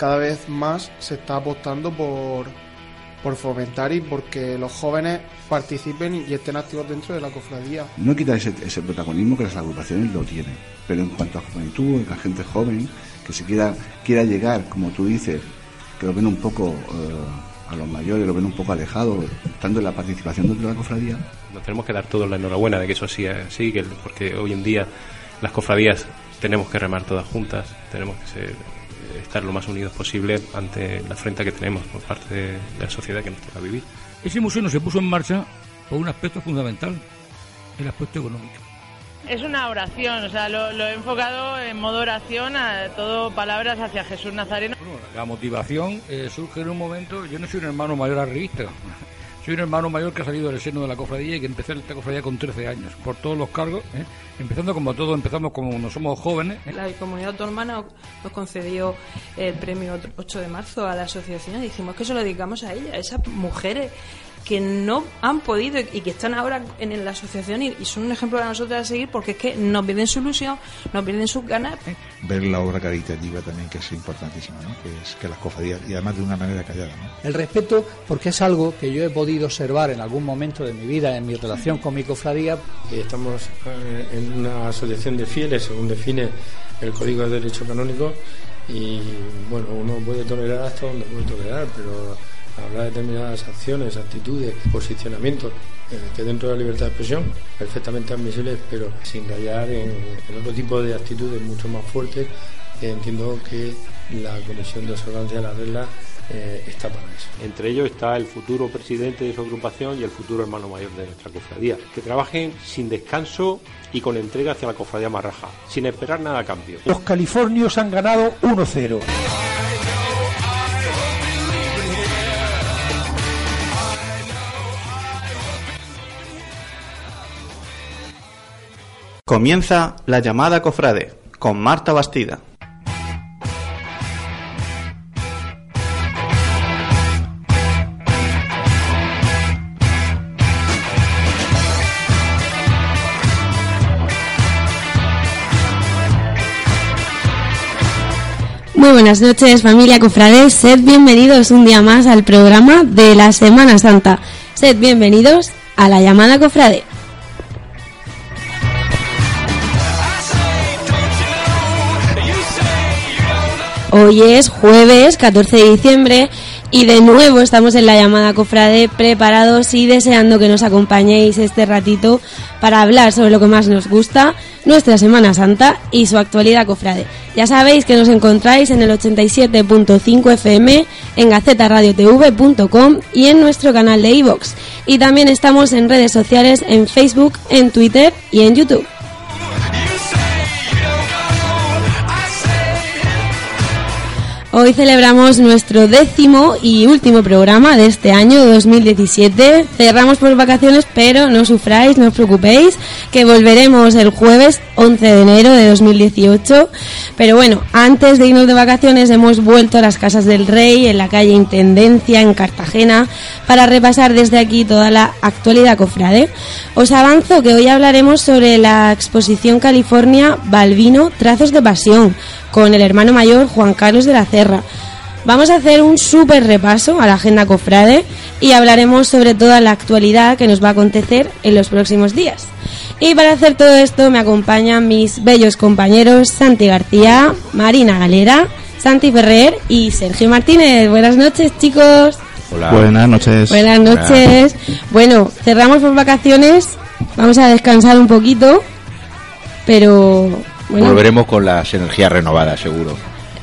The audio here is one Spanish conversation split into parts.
cada vez más se está apostando por, por fomentar y porque los jóvenes participen y estén activos dentro de la cofradía. No quita ese, ese protagonismo que las agrupaciones lo tienen, pero en cuanto a juventud, la gente joven que se quiera, quiera llegar, como tú dices, que lo ven un poco eh, a los mayores, lo ven un poco alejados, estando en la participación dentro de la cofradía. Nos tenemos que dar todos la enhorabuena de que eso sí así, que, porque hoy en día las cofradías tenemos que remar todas juntas, tenemos que ser estar lo más unidos posible ante la afrenta que tenemos por parte de, la sociedad que nos toca vivir. Ese museo no se puso en marcha por un aspecto fundamental, el aspecto económico. Es una oración, o sea, lo, he enfocado en modo oración, a todo palabras hacia Jesús Nazareno. la motivación eh, surge en un momento, yo no soy un hermano mayor arribista, soy un hermano mayor que ha salido del seno de la cofradía y que empecé esta cofradía con 13 años, por todos los cargos, ¿eh? empezando como todos, empezamos como no somos jóvenes. ¿eh? La comunidad autónoma nos concedió el premio 8 de marzo a la asociación y dijimos que se lo dedicamos a ella, a esas mujeres que no han podido y que están ahora en la asociación y, son un ejemplo para nosotros a seguir porque es que no pierden su ilusión, no pierden sus ganas. Ver la obra caritativa también que es importantísima, ¿no? que es que las cofradías, y además de una manera callada. ¿no? El respeto, porque es algo que yo he podido observar en algún momento de mi vida, en mi relación con mi cofradía. Estamos eh, en una asociación de fieles, según define el Código de Derecho Canónico, y bueno, uno puede tolerar hasta donde puede tolerar, pero habrá determinadas acciones, actitudes, posicionamientos eh, que dentro de la libertad de expresión perfectamente admisibles, pero sin rayar en, otro tipo de actitudes mucho más fuertes. entiendo que la Comisión de Observancia de las Reglas eh, está para eso. Entre ellos está el futuro presidente de su agrupación y el futuro hermano mayor de nuestra cofradía. Que trabajen sin descanso y con entrega hacia la cofradía marraja, sin esperar nada a cambio. Los californios han ganado 1-0. Comienza la llamada cofrade con Marta Bastida. Muy buenas noches familia cofrades, sed bienvenidos un día más al programa de la Semana Santa. Sed bienvenidos a la llamada cofrade. Hoy es jueves 14 de diciembre y de nuevo estamos en la llamada cofrade preparados y deseando que nos acompañéis este ratito para hablar sobre lo que más nos gusta, nuestra Semana Santa y su actualidad cofrade. Ya sabéis que nos encontráis en el 87.5 FM, en gacetaradiotv.com y en nuestro canal de iVoox. Y también estamos en redes sociales en Facebook, en Twitter y en YouTube. Hoy celebramos nuestro décimo y último programa de este año 2017. Cerramos por vacaciones, pero no sufráis, no os preocupéis, que volveremos el jueves 11 de enero de 2018. Pero bueno, antes de irnos de vacaciones hemos vuelto a las casas del rey en la calle Intendencia en Cartagena para repasar desde aquí toda la actualidad cofrade. Os avanzo que hoy hablaremos sobre la exposición California Balvino Trazos de Pasión con el hermano mayor Juan Carlos de la Cerra. Vamos a hacer un súper repaso a la agenda cofrade y hablaremos sobre toda la actualidad que nos va a acontecer en los próximos días. Y para hacer todo esto me acompañan mis bellos compañeros Santi García, Marina Galera, Santi Ferrer y Sergio Martínez. Buenas noches, chicos. Hola. Buenas noches. Buenas noches. Bueno, cerramos por vacaciones. Vamos a descansar un poquito. Pero Volveremos con las energías renovadas, seguro.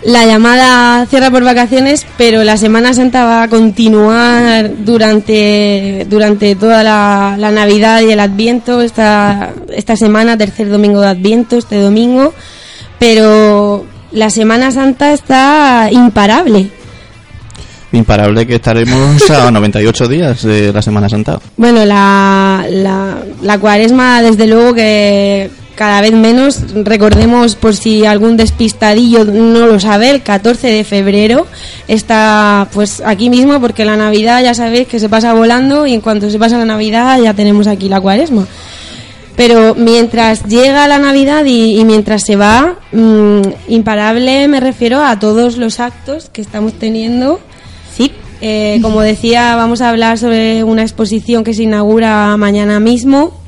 La llamada cierra por vacaciones, pero la Semana Santa va a continuar durante, durante toda la, Navidad y el Adviento, esta, esta semana, tercer domingo de Adviento, este domingo, pero la Semana Santa está imparable. Imparable que estaremos a 98 días de la Semana Santa. Bueno, la, la, la cuaresma, desde luego que cada vez menos. Recordemos, por si algún despistadillo no lo sabe, el 14 de febrero está pues aquí mismo, porque la Navidad ya sabéis que se pasa volando y en cuanto se pasa la Navidad ya tenemos aquí la cuaresma. Pero mientras llega la Navidad y, y mientras se va, mm, imparable me refiero a todos los actos que estamos teniendo. Sí. Eh, como decía, vamos a hablar sobre una exposición que se inaugura mañana mismo.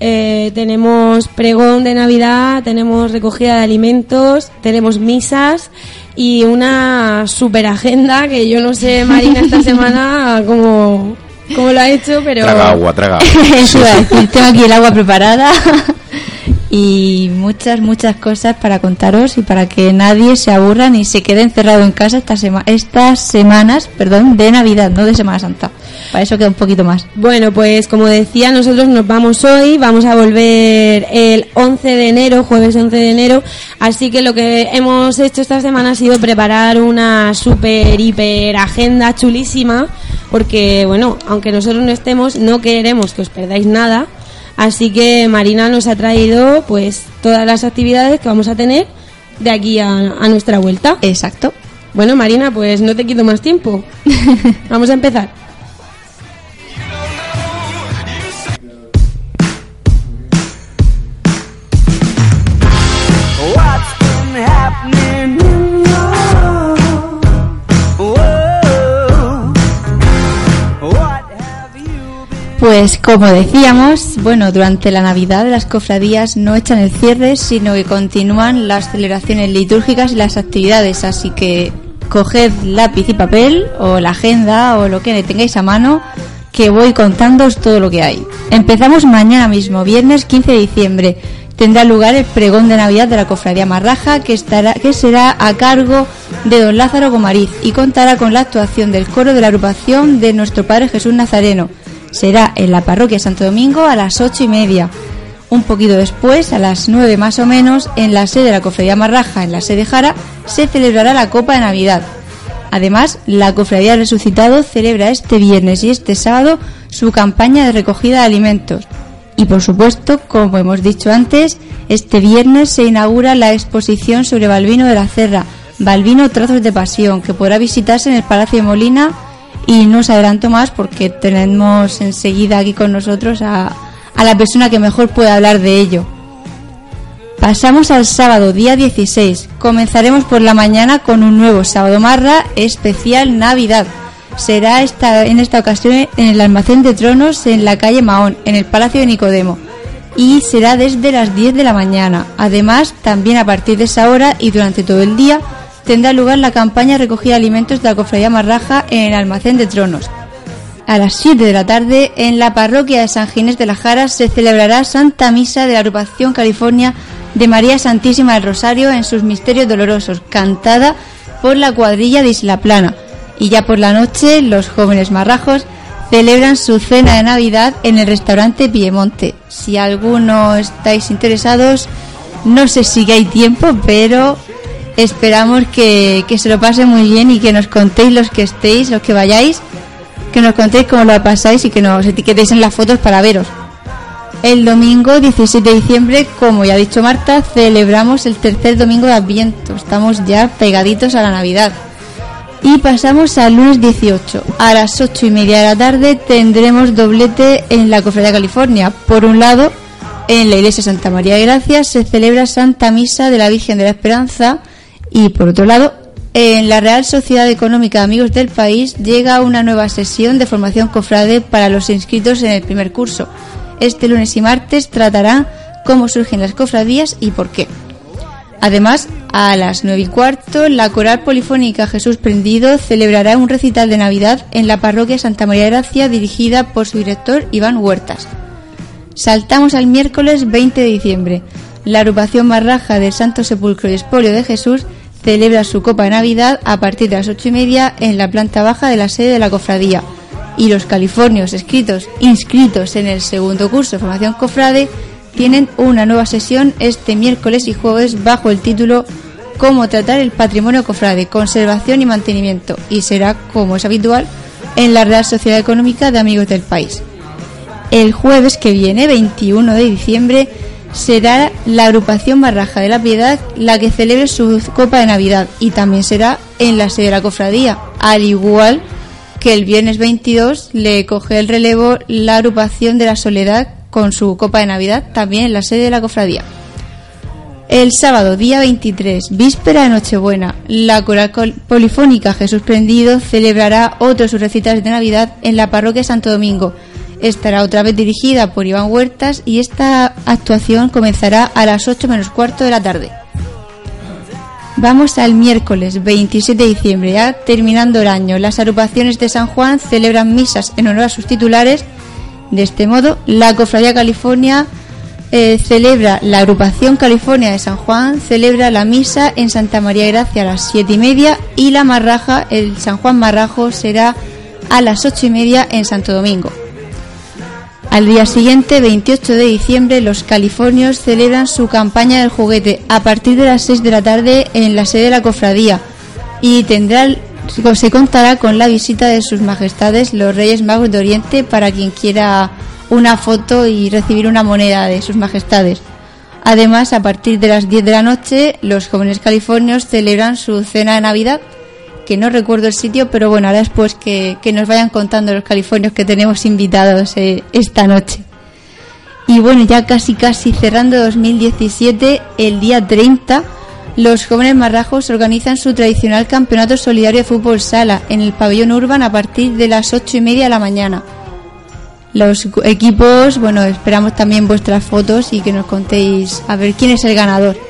Eh, tenemos pregón de Navidad, tenemos recogida de alimentos, tenemos misas y una super agenda que yo no sé, Marina, esta semana cómo, cómo lo ha hecho, pero... Traga agua, traga agua. Eso tengo aquí el agua preparada y muchas, muchas cosas para contaros y para que nadie se aburra ni se quede encerrado en casa esta sema- estas semanas perdón, de Navidad, no de Semana Santa. Para eso queda un poquito más. Bueno, pues como decía, nosotros nos vamos hoy, vamos a volver el 11 de enero, jueves 11 de enero, así que lo que hemos hecho esta semana ha sido preparar una super, hiper agenda chulísima, porque bueno, aunque nosotros no estemos, no queremos que os perdáis nada, así que Marina nos ha traído pues todas las actividades que vamos a tener de aquí a, a nuestra vuelta. Exacto. Bueno, Marina, pues no te quito más tiempo. vamos a empezar. Pues como decíamos, bueno, durante la Navidad las cofradías no echan el cierre, sino que continúan las celebraciones litúrgicas y las actividades, así que coged lápiz y papel o la agenda o lo que tengáis a mano que voy contándoos todo lo que hay. Empezamos mañana mismo, viernes 15 de diciembre. Tendrá lugar el pregón de Navidad de la Cofradía Marraja que, estará, que será a cargo de don Lázaro Gomariz y contará con la actuación del coro de la agrupación de nuestro Padre Jesús Nazareno. Será en la parroquia Santo Domingo a las ocho y media. Un poquito después, a las nueve más o menos, en la sede de la Cofradía Marraja, en la sede Jara, se celebrará la Copa de Navidad. Además, la Cofradía Resucitado celebra este viernes y este sábado su campaña de recogida de alimentos. Y por supuesto, como hemos dicho antes, este viernes se inaugura la exposición sobre Balbino de la Cerra, Balbino Trazos de Pasión, que podrá visitarse en el Palacio de Molina y no os adelanto más porque tenemos enseguida aquí con nosotros a, a la persona que mejor puede hablar de ello. Pasamos al sábado, día 16. Comenzaremos por la mañana con un nuevo sábado marra especial Navidad. Será esta, en esta ocasión en el almacén de tronos en la calle Mahón, en el Palacio de Nicodemo. Y será desde las 10 de la mañana. Además, también a partir de esa hora y durante todo el día tendrá lugar la campaña recogida de alimentos de la Cofradía Marraja en el almacén de tronos. A las 7 de la tarde, en la parroquia de San Ginés de la Jara, se celebrará Santa Misa de la agrupación California de María Santísima del Rosario en sus misterios dolorosos, cantada por la cuadrilla de Isla Plana. Y ya por la noche, los jóvenes marrajos celebran su cena de Navidad en el restaurante Piemonte. Si alguno estáis interesados, no sé si hay tiempo, pero esperamos que, que se lo pasen muy bien y que nos contéis los que estéis, los que vayáis, que nos contéis cómo lo pasáis y que nos etiquetéis en las fotos para veros. El domingo 17 de diciembre, como ya ha dicho Marta, celebramos el tercer domingo de Adviento. Estamos ya pegaditos a la Navidad. Y pasamos al lunes 18. A las 8 y media de la tarde tendremos doblete en la Cofradía California. Por un lado, en la iglesia Santa María de Gracia se celebra Santa Misa de la Virgen de la Esperanza. Y por otro lado, en la Real Sociedad Económica Amigos del País llega una nueva sesión de formación cofrade para los inscritos en el primer curso. Este lunes y martes tratará cómo surgen las cofradías y por qué. Además, a las nueve y cuarto, la Coral Polifónica Jesús Prendido celebrará un recital de Navidad en la parroquia Santa María Gracia dirigida por su director Iván Huertas. Saltamos al miércoles 20 de diciembre. La agrupación Marraja del Santo Sepulcro y Espolio de Jesús celebra su Copa de Navidad a partir de las ocho y media en la planta baja de la sede de la cofradía. Y los californios escritos, inscritos en el segundo curso de formación cofrade tienen una nueva sesión este miércoles y jueves bajo el título Cómo tratar el patrimonio cofrade, conservación y mantenimiento y será, como es habitual, en la Real Sociedad Económica de Amigos del País. El jueves que viene, 21 de diciembre, será la agrupación Barraja de la Piedad la que celebre su Copa de Navidad y también será en la sede de la cofradía, al igual que el viernes 22 le coge el relevo la agrupación de la Soledad con su copa de Navidad también en la sede de la cofradía. El sábado, día 23, víspera de Nochebuena, la coral polifónica Jesús Prendido celebrará otro de sus recitales de Navidad en la parroquia Santo Domingo. Estará otra vez dirigida por Iván Huertas y esta actuación comenzará a las 8 menos cuarto de la tarde. Vamos al miércoles 27 de diciembre, ya terminando el año. Las agrupaciones de San Juan celebran misas en honor a sus titulares. De este modo, la Cofradía California eh, celebra, la agrupación California de San Juan celebra la misa en Santa María Gracia a las siete y media y la Marraja, el San Juan Marrajo, será a las ocho y media en Santo Domingo. Al día siguiente, 28 de diciembre, los californios celebran su campaña del juguete a partir de las 6 de la tarde en la sede de la cofradía y tendrá se contará con la visita de sus majestades los Reyes Magos de Oriente para quien quiera una foto y recibir una moneda de sus majestades. Además, a partir de las 10 de la noche, los jóvenes californios celebran su cena de Navidad, que no recuerdo el sitio, pero bueno, ahora después que, que nos vayan contando los californios que tenemos invitados eh, esta noche. Y bueno, ya casi casi cerrando 2017, el día 30, los jóvenes marrajos organizan su tradicional campeonato solidario de fútbol sala en el pabellón urban a partir de las ocho y media de la mañana. Los equipos, bueno, esperamos también vuestras fotos y que nos contéis a ver quién es el ganador.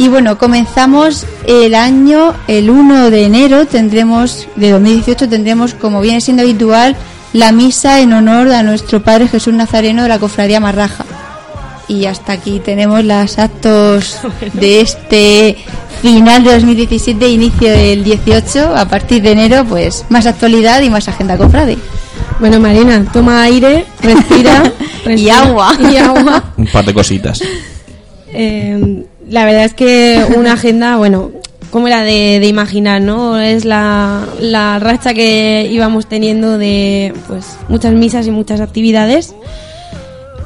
Y bueno, comenzamos el año, el 1 de enero tendremos, de 2018 tendremos, como viene siendo habitual, la misa en honor a nuestro Padre Jesús Nazareno de la Cofradía Marraja. Y hasta aquí tenemos los actos de este final de 2017 inicio del 18. A partir de enero, pues más actualidad y más agenda cofrade. Bueno, Marina, toma aire, respira. Y agua. Y agua. Un par de cositas. Eh, la verdad es que una agenda, bueno, como era de, de imaginar, ¿no? Es la, la racha que íbamos teniendo de pues muchas misas y muchas actividades.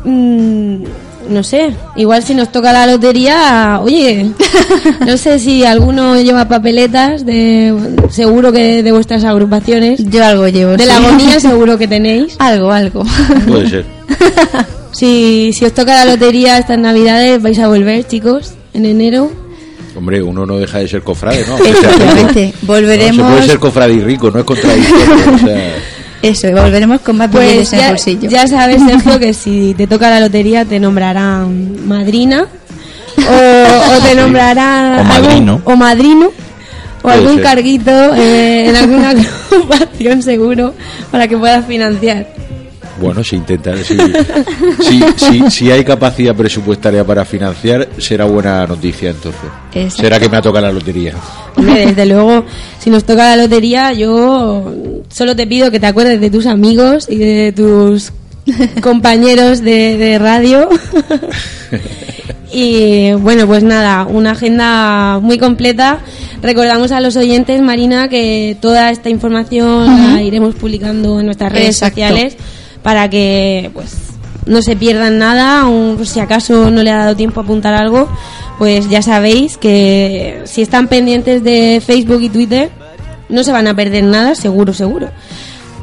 Mm, no sé, igual si nos toca la lotería, oye, no sé si alguno lleva papeletas de seguro que de vuestras agrupaciones. Yo algo llevo. De sí. la agonía seguro que tenéis. Algo, algo. Puede ser. Si, si os toca la lotería estas navidades, vais a volver, chicos, en enero. Hombre, uno no deja de ser cofrade, ¿no? Efectivamente, No, volveremos. se puede ser cofrade y rico, no es contradictorio. o sea, Eso, y volveremos con más Pues en el ya, bolsillo. ya sabes, Sergio, que si te toca la lotería te nombrarán madrina o, o te nombrarán O madrino. algún- o madrino o Puede algún ser. carguito eh, en alguna agrupación seguro para que puedas financiar. Bueno, si intenta, si, si, si, si hay capacidad presupuestaria para financiar, será buena noticia entonces. Exacto. Será que me ha tocado la lotería. Hombre, desde luego, si nos toca la lotería, yo solo te pido que te acuerdes de tus amigos y de tus compañeros de, de radio. y bueno, pues nada, una agenda muy completa. Recordamos a los oyentes, Marina, que toda esta información la iremos publicando en nuestras redes Exacto. sociales para que pues no se pierdan nada, aun si acaso no le ha dado tiempo a apuntar algo, pues ya sabéis que si están pendientes de Facebook y Twitter no se van a perder nada, seguro, seguro.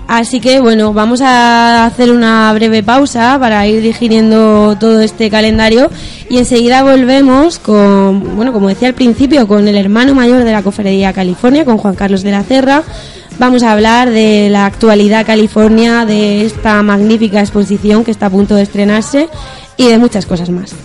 Así que bueno, vamos a hacer una breve pausa para ir digiriendo todo este calendario y enseguida volvemos con, bueno, como decía al principio, con el hermano mayor de la Cofradía California, con Juan Carlos de la Cerra. Vamos a hablar de la actualidad California, de esta magnífica exposición que está a punto de estrenarse y de muchas cosas más.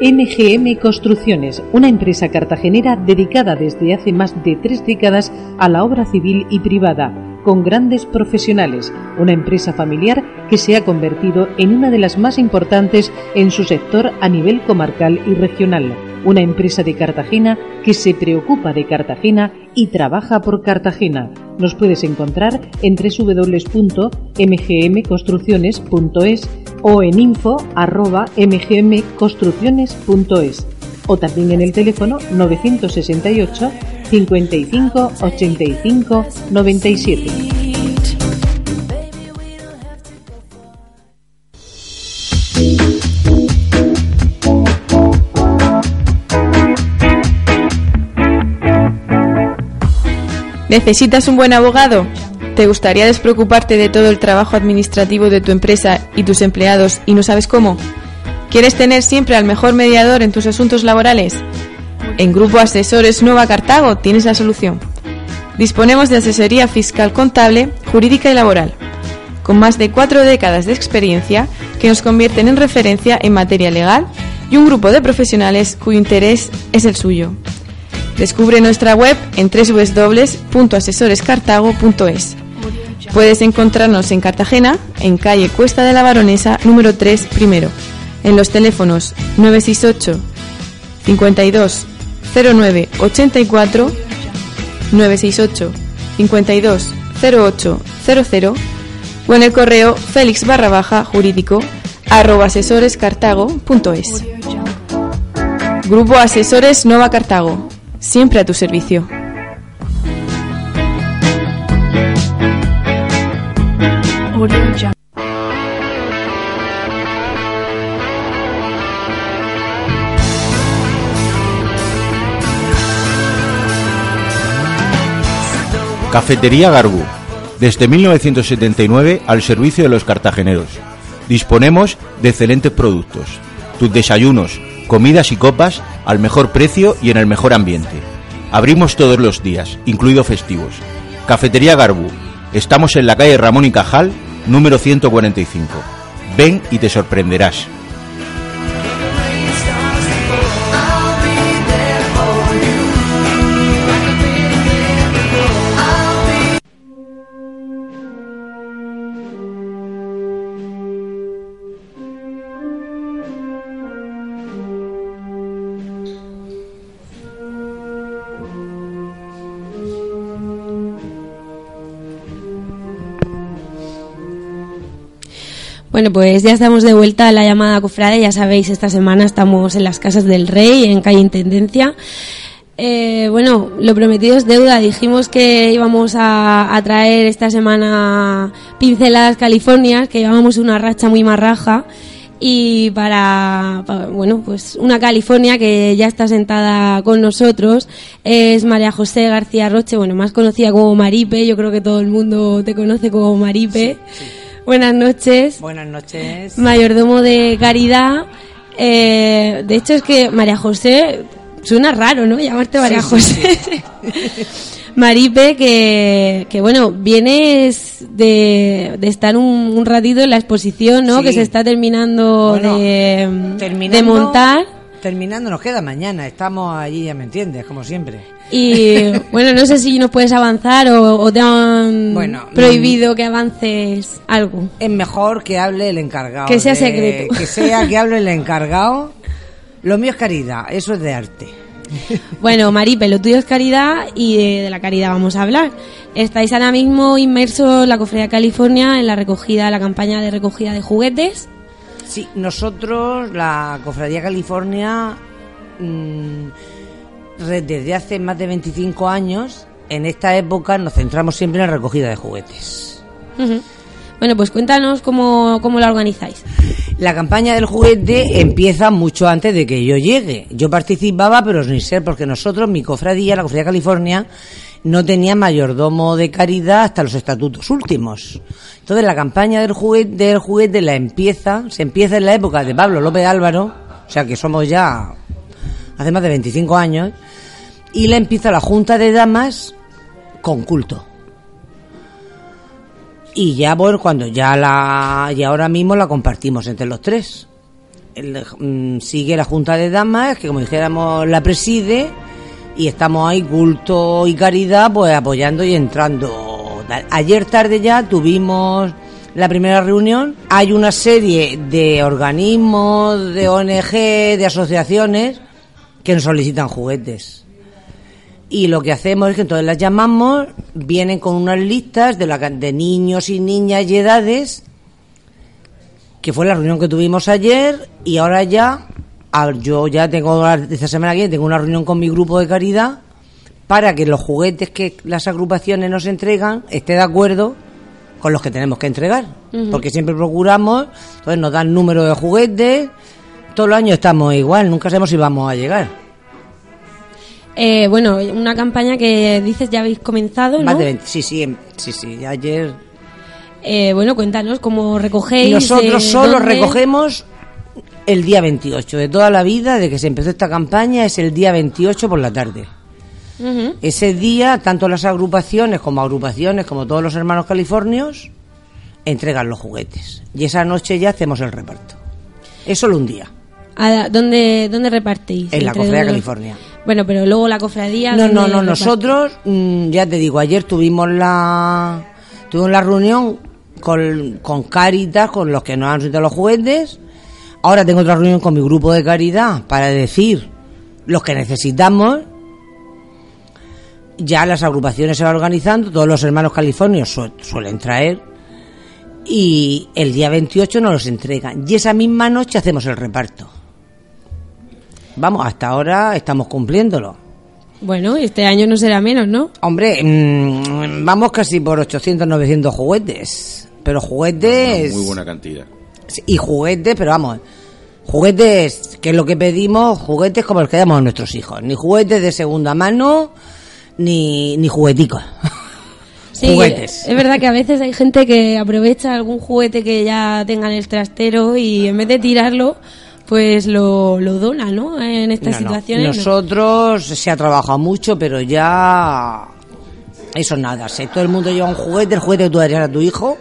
MGM Construcciones, una empresa cartagenera dedicada desde hace más de tres décadas a la obra civil y privada, con grandes profesionales, una empresa familiar que se ha convertido en una de las más importantes en su sector a nivel comarcal y regional, una empresa de Cartagena que se preocupa de Cartagena y trabaja por Cartagena. Nos puedes encontrar en www.mgmconstrucciones.es o en info@mgmconstrucciones.es o también en el teléfono 968 55 85 97. ¿Necesitas un buen abogado? ¿Te gustaría despreocuparte de todo el trabajo administrativo de tu empresa y tus empleados y no sabes cómo? ¿Quieres tener siempre al mejor mediador en tus asuntos laborales? En Grupo Asesores Nueva Cartago tienes la solución. Disponemos de asesoría fiscal contable, jurídica y laboral, con más de cuatro décadas de experiencia que nos convierten en referencia en materia legal y un grupo de profesionales cuyo interés es el suyo. Descubre nuestra web en www.asesorescartago.es. Puedes encontrarnos en Cartagena, en calle Cuesta de la Baronesa, número 3, primero, en los teléfonos 968 52 09 84 968 52 08 00 o en el correo félix barra baja jurídico arroba asesorescartago.es. Grupo Asesores Nova Cartago, siempre a tu servicio. Cafetería Garbu. Desde 1979 al servicio de los cartageneros. Disponemos de excelentes productos. Tus desayunos, comidas y copas al mejor precio y en el mejor ambiente. Abrimos todos los días, incluido festivos. Cafetería Garbu. Estamos en la calle Ramón y Cajal, número 145. Ven y te sorprenderás. Bueno, pues ya estamos de vuelta a la llamada cofrade. Ya sabéis, esta semana estamos en las casas del Rey, en calle Intendencia. Eh, bueno, lo prometido es deuda. Dijimos que íbamos a, traer esta semana pinceladas California, que llevábamos una racha muy marraja. Y para, pa- bueno, pues una California que ya está sentada con nosotros es María José García Roche, bueno, más conocida como Maripe. Yo creo que todo el mundo te conoce como Maripe. Buenas noches. Buenas noches. Mayordomo de Caridad. Eh, de hecho, es que María José suena raro, ¿no? Llamarte María Sí, sí, José. Maripe, que, que bueno, vienes de, de estar un, un ratito en la exposición, ¿no? Que se está terminando Bueno, de, Terminando, de montar. Terminando nos queda mañana. Estamos allí, ya me entiendes, como siempre. Y bueno, no sé si nos puedes avanzar o, o te han Bueno, prohibido que avances algo. Es mejor que hable el encargado. Que sea de- secreto. Que sea que hable el encargado. Lo mío es caridad, eso es de arte. Bueno, Maripe, lo tuyo es caridad y de, de la caridad vamos a hablar. Estáis ahora mismo inmersos en la Cofradía California en la recogida, la campaña de recogida de juguetes. Sí, nosotros, la Cofradía California, mm, desde hace más de 25 años, en esta época nos centramos siempre en la recogida de juguetes. Bueno, pues cuéntanos cómo, cómo la organizáis. La campaña del juguete empieza mucho antes de que yo llegue. Yo participaba, pero ni ser, porque nosotros, mi cofradía, la Cofradía California, no tenía mayordomo de caridad hasta los estatutos últimos. Entonces la campaña del juguete, del juguete la empieza, se empieza en la época de Pablo López Álvaro, o sea que somos ya hace más de 25 años, y la empieza la Junta de Damas con culto. Y ya, bueno, cuando ya la. Y ahora mismo la compartimos entre los tres. El, mm, sigue la Junta de Damas, que como dijéramos la preside, y estamos ahí, culto y caridad, pues apoyando y entrando. Ayer tarde ya tuvimos la primera reunión. Hay una serie de organismos, de ONG, de asociaciones que nos solicitan juguetes. Y lo que hacemos es que entonces las llamamos, vienen con unas listas de, la, de niños y niñas y edades, que fue la reunión que tuvimos ayer, y ahora ya, a- yo ya tengo, esta semana que viene, tengo una reunión con mi grupo de caridad, para que los juguetes que las agrupaciones nos entregan esté de acuerdo con los que tenemos que entregar. Porque siempre procuramos, entonces nos dan número de juguetes, todos los años estamos igual, nunca sabemos si vamos a llegar. Eh, bueno, una campaña que dices ya habéis comenzado, ¿no? Más de 20. Sí, sí, em- sí, sí. Ayer. Eh, bueno, cuéntanos cómo recogéis. Nosotros eh, solo dónde. recogemos el día 28. De toda la vida, de que se empezó esta campaña, es el día 28 por la tarde. Ese día, tanto las agrupaciones como agrupaciones, como todos los hermanos californios, entregan los juguetes. Y esa noche ya hacemos el reparto. Es solo un día, ¿A ¿Dónde, ¿Dónde repartís? en la ¿Entre Cofradía dónde? California. Bueno, pero luego la cofradía. No, ¿dónde no, no, nosotros, mm, ya te digo, ayer tuvimos la, tuvimos la reunión con, con Caritas, con los que nos han regalado los juguetes. Ahora tengo otra reunión con mi grupo de caridad para decir los que necesitamos. Ya las agrupaciones se van organizando, todos los hermanos californios su- suelen traer y el día 28 nos los entregan. Y esa misma noche hacemos el reparto. Vamos, hasta ahora estamos cumpliéndolo. Bueno, este año no será menos, ¿no? Hombre, mm, vamos casi por 800, 900 juguetes. Pero juguetes... Muy buena cantidad. Y juguetes, pero vamos, juguetes, que es lo que pedimos, juguetes como los que damos a nuestros hijos. Ni juguetes de segunda mano, ni, ni jugueticos. Sí, juguetes. Es verdad que a veces hay gente que aprovecha algún juguete que ya tenga en el trastero y en vez de tirarlo, pues lo, lo dona, ¿no? En estas No, situaciones. no. Nosotros se ha trabajado mucho, pero ya... Eso nada, si todo el mundo lleva un juguete, el juguete que tú darías a tu hijo,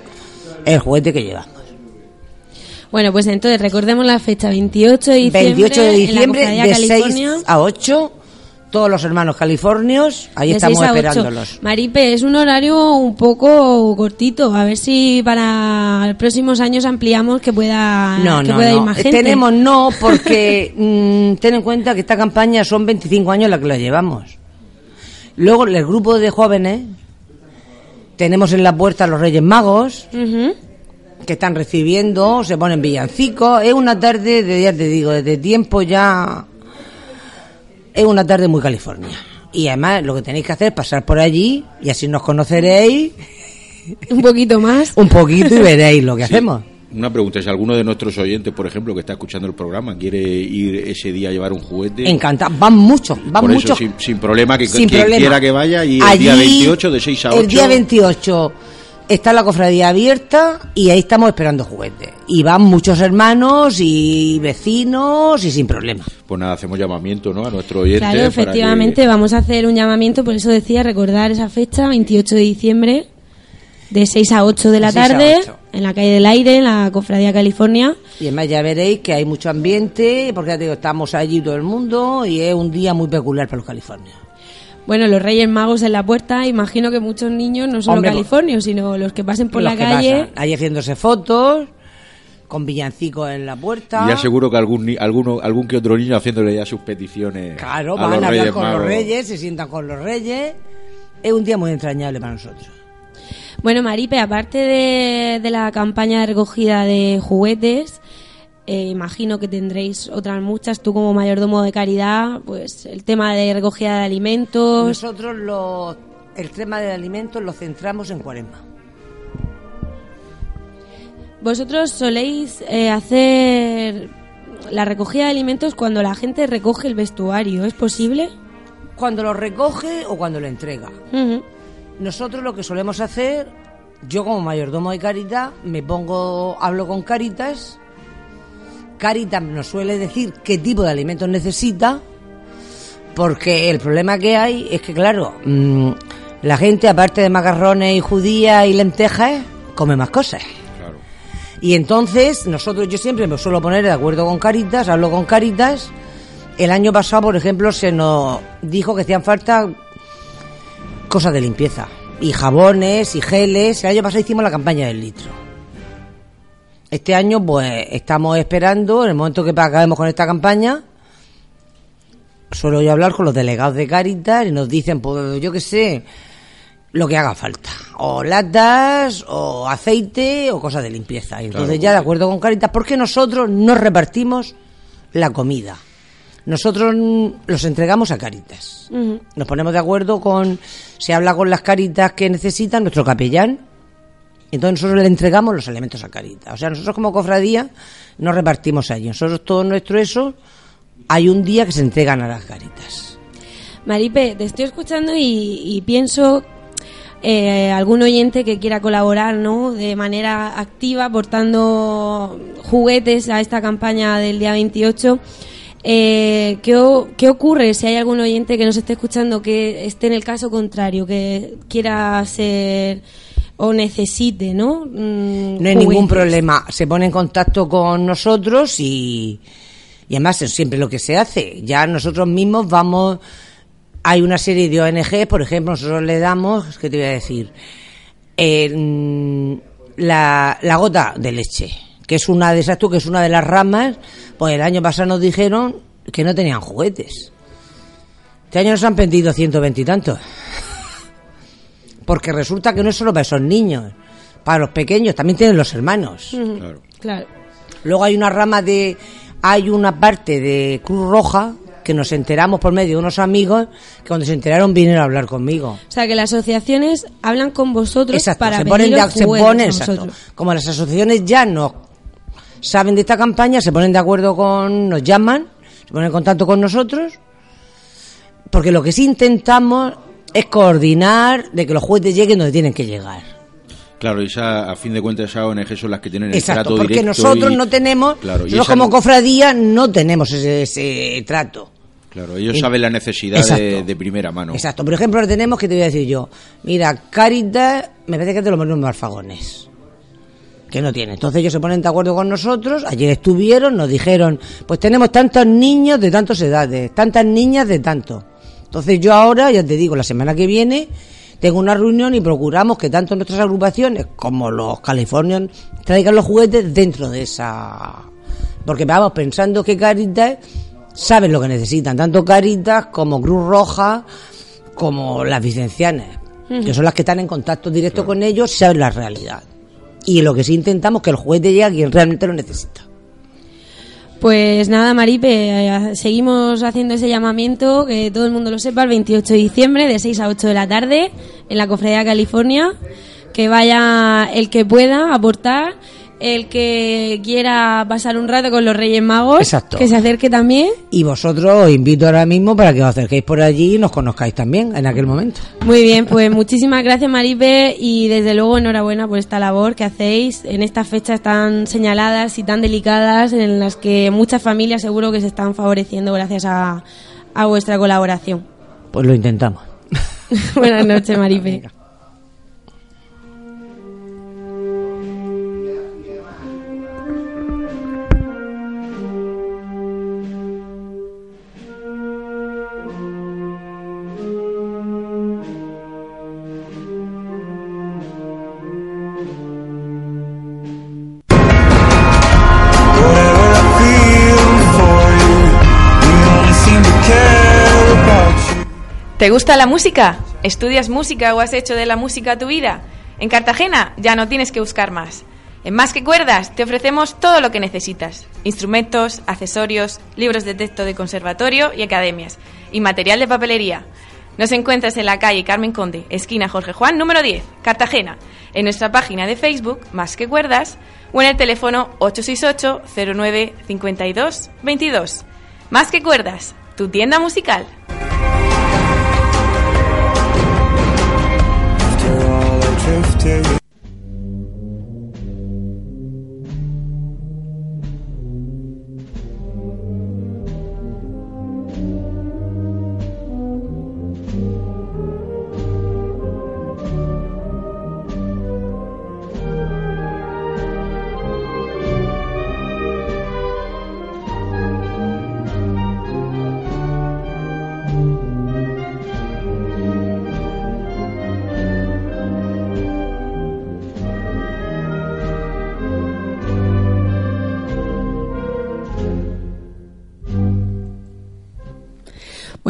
es el juguete que lleva. Bueno, pues entonces recordemos la fecha, 28 de diciembre. 28 de en la diciembre, de California, 6 a 8, todos los hermanos californios, ahí de estamos 6 a 8. esperándolos. Maripe, es un horario un poco cortito. A ver si para los próximos años ampliamos que pueda, No, que no, pueda ir no. más gente. Tenemos no, porque mm, ten en cuenta que esta campaña son 25 años la que la llevamos. Luego, el grupo de jóvenes, tenemos en la puerta a los Reyes Magos, Ujú. Que están recibiendo, se ponen villancicos. Es una tarde, de, ya te digo, desde tiempo ya. Es una tarde muy California. Y además, lo que tenéis que hacer es pasar por allí y así nos conoceréis Un poquito más. un poquito y veréis lo que Sí. hacemos. Una pregunta, si alguno de nuestros oyentes, por ejemplo, que está escuchando el programa, quiere ir ese día a llevar un juguete, Encantado. Van muchos, van por muchos. eso sin, sin problema, que Sin quien problema. quiera que vaya y el Allí, día 28 de 6 a 8. El día 28 está la cofradía abierta y ahí estamos esperando juguetes. Y van muchos hermanos y vecinos y sin problema. Pues nada, hacemos llamamiento ¿no? a nuestros oyentes. Claro, efectivamente, vamos a hacer un llamamiento, por eso decía recordar esa fecha, 28 de diciembre, de 6 a 8 de la De 6 a tarde, 8. en la calle del Aire, en la Cofradía California. Y además ya veréis que hay mucho ambiente, porque ya te digo, estamos allí todo el mundo y es un día muy peculiar para los californios. Bueno, los Reyes Magos en la puerta, imagino que muchos niños, no solo Hombre, californios, sino los que pasen por Los la que calle. pasan Ahí haciéndose fotos, con villancicos en la puerta. Y ya seguro que algún, ni- alguno, algún que otro niño haciéndole ya sus peticiones. Claro, a van los a hablar Reyes con los reyes, se sientan con los reyes. Es un día muy entrañable para nosotros. Bueno, Maripe, aparte de, de la campaña de recogida de juguetes, eh, imagino que tendréis otras muchas. Tú como mayordomo de caridad, pues el tema de recogida de alimentos. Nosotros lo- el tema del alimento lo centramos en cuaresma. Vosotros soléis eh, hacer la recogida de alimentos cuando la gente recoge el vestuario, ¿es posible? Cuando lo recoge o cuando lo entrega. Nosotros lo que solemos hacer, yo como mayordomo de Caritas, me pongo, hablo con Caritas. Caritas nos suele decir qué tipo de alimentos necesita, porque el problema que hay es que, claro, mm, la gente, aparte de macarrones y judías y lentejas, come más cosas. Y entonces, nosotros, yo siempre me suelo poner de acuerdo con Caritas, hablo con Caritas. El año pasado, por ejemplo, se nos dijo que hacían falta cosas de limpieza. Y jabones y geles. El año pasado hicimos la campaña del litro. Este año, pues, estamos esperando, en el momento que acabemos con esta campaña, suelo yo hablar con los delegados de Caritas y nos dicen, pues, yo qué sé, lo que haga falta. O latas, o aceite, o cosas de limpieza. Y entonces Claro, ya de acuerdo con Caritas, porque nosotros no repartimos la comida. Nosotros los entregamos a Caritas. Nos ponemos de acuerdo con, se habla con las Caritas que necesitan, nuestro capellán, entonces nosotros le entregamos los elementos a Caritas. O sea, nosotros como cofradía no repartimos allí. Nosotros todo nuestro eso, hay un día que se entregan a las Caritas. Maripe, te estoy escuchando y, pienso eh, algún oyente que quiera colaborar ¿no? de manera activa aportando juguetes a esta campaña del día 28. Eh, ¿qué, ¿Qué ocurre si hay algún oyente que nos esté escuchando que esté en el caso contrario, que quiera ser o necesite, ¿no? Mm, No hay ningún problema. Se pone en contacto con nosotros y, y además es siempre lo que se hace. Ya nosotros mismos vamos. Hay una serie de ONG, por ejemplo, nosotros le damos, ¿qué te voy a decir? Eh, la, la gota de leche, que es una de esas tú, que es una de las ramas. Pues el año pasado nos dijeron que no tenían juguetes. Este año nos han pedido 120 y tantos. Porque resulta que no es solo para esos niños, para los pequeños también tienen los hermanos. Ujú, Claro. Luego hay una rama de, hay una parte de Cruz Roja que nos enteramos por medio de unos amigos que cuando se enteraron vinieron a hablar conmigo. O sea, que las asociaciones hablan con vosotros Exacto, para se ponen, de, se ponen, exacto. Como las asociaciones ya no saben de esta campaña, se ponen de acuerdo con, nos llaman, se ponen en contacto con nosotros, porque lo que sí intentamos es coordinar de que los juguetes lleguen donde tienen que llegar. Claro, y esa, a fin de cuentas esas ONG son las que tienen el Exacto, trato porque directo nosotros y- no tenemos, Claro, nosotros esa- como cofradía no tenemos ese, ese trato. Claro, ellos Y- saben la necesidad de, de primera mano. Exacto, por ejemplo, ahora tenemos que te voy a decir yo, mira, Caritas, me parece que es de los menos alfagones, que no tiene. Entonces ellos se ponen de acuerdo con nosotros, ayer estuvieron, nos dijeron, pues tenemos tantos niños de tantas edades, tantas niñas de tanto. Entonces yo ahora, ya te digo, la semana que viene tengo una reunión y procuramos que tanto nuestras agrupaciones como los Californian traigan los juguetes dentro de esa... Porque vamos pensando que Caritas saben lo que necesitan, tanto Caritas como Cruz Roja, como las vicencianas, que son las que están en contacto directo con ellos y saben la realidad. Y lo que sí intentamos es que el juguete llegue a quien realmente lo necesita. Pues nada, Maripe, eh, seguimos haciendo ese llamamiento, que todo el mundo lo sepa, el 28 de diciembre, de 6 a 8 de la tarde, en la Cofradía California. Que vaya el que pueda aportar, el que quiera pasar un rato con los Reyes Magos, Exacto. que se acerque también. Y vosotros os invito ahora mismo para que os acerquéis por allí y nos conozcáis también en aquel momento. Muy bien, pues muchísimas gracias Maripe y desde luego enhorabuena por esta labor que hacéis en estas fechas tan señaladas y tan delicadas en las que muchas familias seguro que se están favoreciendo gracias a, a vuestra colaboración. Pues lo intentamos. Buenas noches Maripe. ¿Te gusta la música? ¿Estudias música o has hecho de la música tu vida? En Cartagena ya no tienes que buscar más. En Más que Cuerdas te ofrecemos todo lo que necesitas. Instrumentos, accesorios, libros de texto de conservatorio y academias. Y material de papelería. Nos encuentras en la calle Carmen Conde, esquina Jorge Juan, número 10, Cartagena. En nuestra página de Facebook, Más que Cuerdas, o en el teléfono 868 09 52 22. Más que Cuerdas, tu tienda musical. say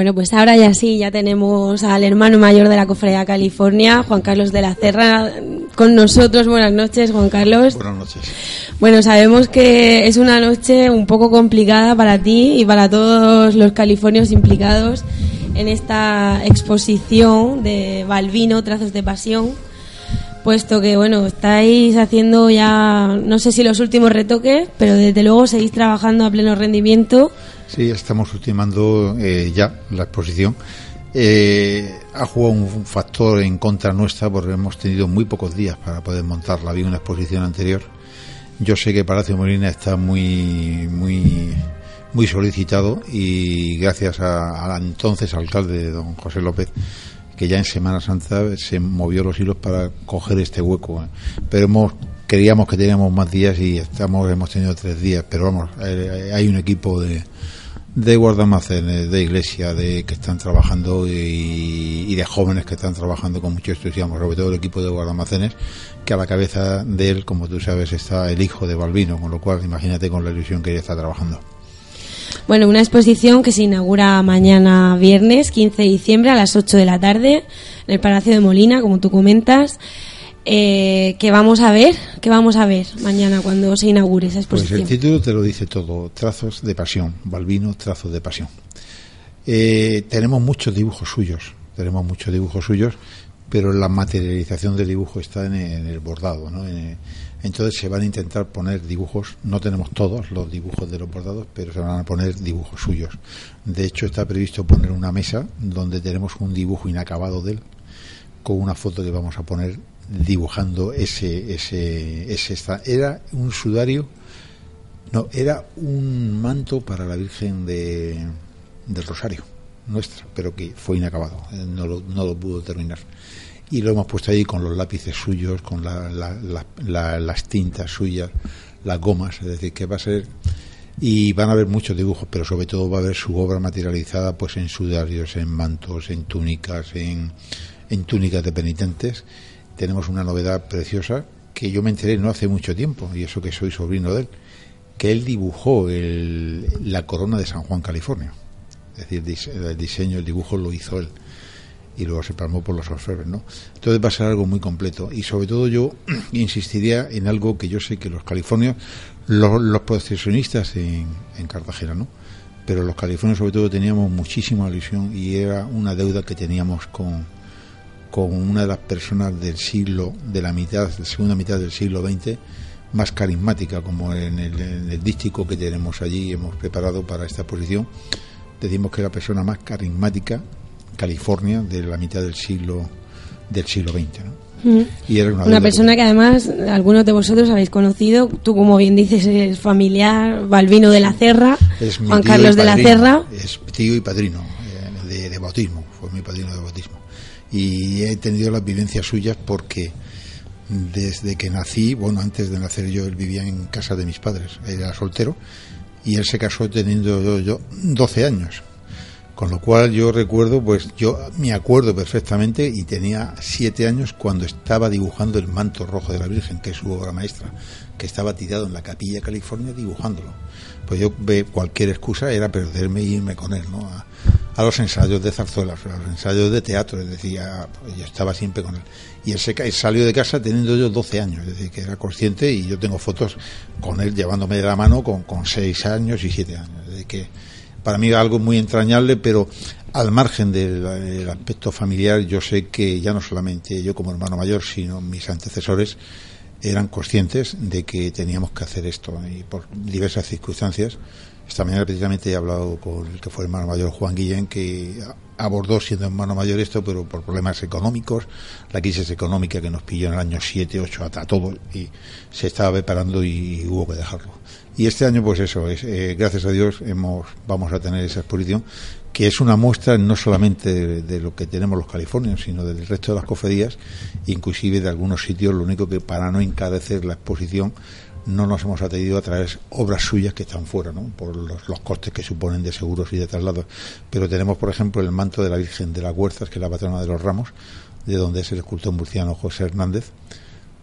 Bueno, pues ahora ya sí, ya tenemos al hermano mayor de la Cofradía California, Juan Carlos de la Cerra, con nosotros. Buenas noches, Juan Carlos. Buenas noches. Bueno, sabemos que es una noche un poco complicada para ti y para todos los californios implicados en esta exposición de Balvino, Trazos de Pasión, puesto que, bueno, estáis haciendo ya, no sé si los últimos retoques, pero desde luego seguís trabajando a pleno rendimiento. Sí, estamos ultimando eh, ya la exposición Eh, ha jugado un factor en contra nuestra porque hemos tenido muy pocos días para poder montarla. Había una exposición anterior. Yo sé que Palacio Molina está muy, muy, muy solicitado y gracias al entonces alcalde, don José López, que ya en Semana Santa se movió los hilos para coger este hueco. ¿eh? Pero hemos, creíamos que teníamos más días y estamos, hemos tenido tres días. Pero vamos, eh, hay un equipo de, de guardamacenes, de iglesia, de que están trabajando y, y de jóvenes que están trabajando con mucho entusiasmo, sobre todo el equipo de guardamacenes, que a la cabeza de él, como tú sabes, está el hijo de Balbino, con lo cual imagínate con la ilusión que ella está trabajando. Bueno, una exposición que se inaugura mañana viernes 15 de diciembre a las 8 de la tarde en el Palacio de Molina, como tú comentas. Eh, que vamos a ver, que vamos a ver mañana cuando se inaugure esa Pues exposición. el título te lo dice todo, trazos de pasión, Balbino, trazos de pasión. Eh, tenemos muchos dibujos suyos, tenemos muchos dibujos suyos, pero la materialización del dibujo está en, en el bordado, ¿no? En- entonces se van a intentar poner dibujos, no tenemos todos los dibujos de los bordados, pero se van a poner dibujos suyos. De hecho está previsto poner una mesa donde tenemos un dibujo inacabado de él, con una foto que vamos a poner dibujando ese ese ese esta- era un sudario no era un manto para la Virgen de del Rosario nuestra pero que fue inacabado eh, no lo, no lo pudo terminar y lo hemos puesto ahí con los lápices suyos con la- la- la- la- las tintas suyas las gomas es decir que va a ser y van a haber muchos dibujos, pero sobre todo va a haber su obra materializada pues en sudarios, en mantos, en túnicas, en, en túnicas de penitentes. Tenemos una novedad preciosa que yo me enteré no hace mucho tiempo, y eso que soy sobrino de él, que él dibujó el- la corona de San Juan, California. Es decir, el diseño, el dibujo lo hizo él y luego se palmó por los orfebres, ¿no? Entonces va a ser algo muy completo y sobre todo yo insistiría en algo que yo sé que los californios, los, los procesionistas en, en Cartagena, ¿no? Pero los californios sobre todo teníamos muchísima ilusión y era una deuda que teníamos con, con una de las personas del siglo, de la mitad, de la segunda mitad del siglo XX, más carismática, como en el, en el dístico que tenemos allí, hemos preparado para esta exposición. Decimos que es la persona más carismática, California, de la mitad del siglo del siglo XX. ¿no? Mm. Y era una, persona que además algunos de vosotros habéis conocido, tú como bien dices eres familiar, Balbino de la Cerra, es Juan Carlos de la Cerra. Es tío y padrino eh, de, de bautismo, fue mi padrino de bautismo. Y he tenido las vivencias suyas porque desde que nací, bueno, antes de nacer yo, él vivía en casa de mis padres, era soltero, y él se casó teniendo yo, yo 12 años. Con lo cual yo recuerdo, pues yo me acuerdo perfectamente y tenía siete años cuando estaba dibujando el manto rojo de la Virgen, que es su obra maestra, que estaba tirado en la capilla California dibujándolo. Pues yo cualquier excusa era perderme e irme con él, ¿no? A, a los ensayos de zarzuelas, a los ensayos de teatro, es decir, yo estaba siempre con él. Y él se salió de casa teniendo yo 12 años, es decir, que era consciente y yo tengo fotos con él llevándome de la mano con, con 6 años y 7 años. Es decir, que para mí era algo muy entrañable, pero al margen del, del aspecto familiar, yo sé que ya no solamente yo como hermano mayor, sino mis antecesores eran conscientes de que teníamos que hacer esto y por diversas circunstancias. Esta mañana precisamente he hablado con el que fue hermano mayor Juan Guillén, que abordó siendo hermano mayor esto, pero por problemas económicos, la crisis económica que nos pilló en el año 7, 8, hasta todo, y se estaba preparando y, hubo que dejarlo. Y este año, pues eso, es, eh, gracias a Dios, hemos, vamos a tener esa exposición, que es una muestra no solamente de, de lo que tenemos los californios, sino del resto de las cofradías, inclusive de algunos sitios, lo único que para no encarecer la exposición, no nos hemos atrevido a traer obras suyas que están fuera, ¿no? por los, los costes que suponen de seguros y de traslados. Pero tenemos, por ejemplo, el manto de la Virgen de las Huertas, que es la patrona de los ramos, de donde es el escultor murciano José Hernández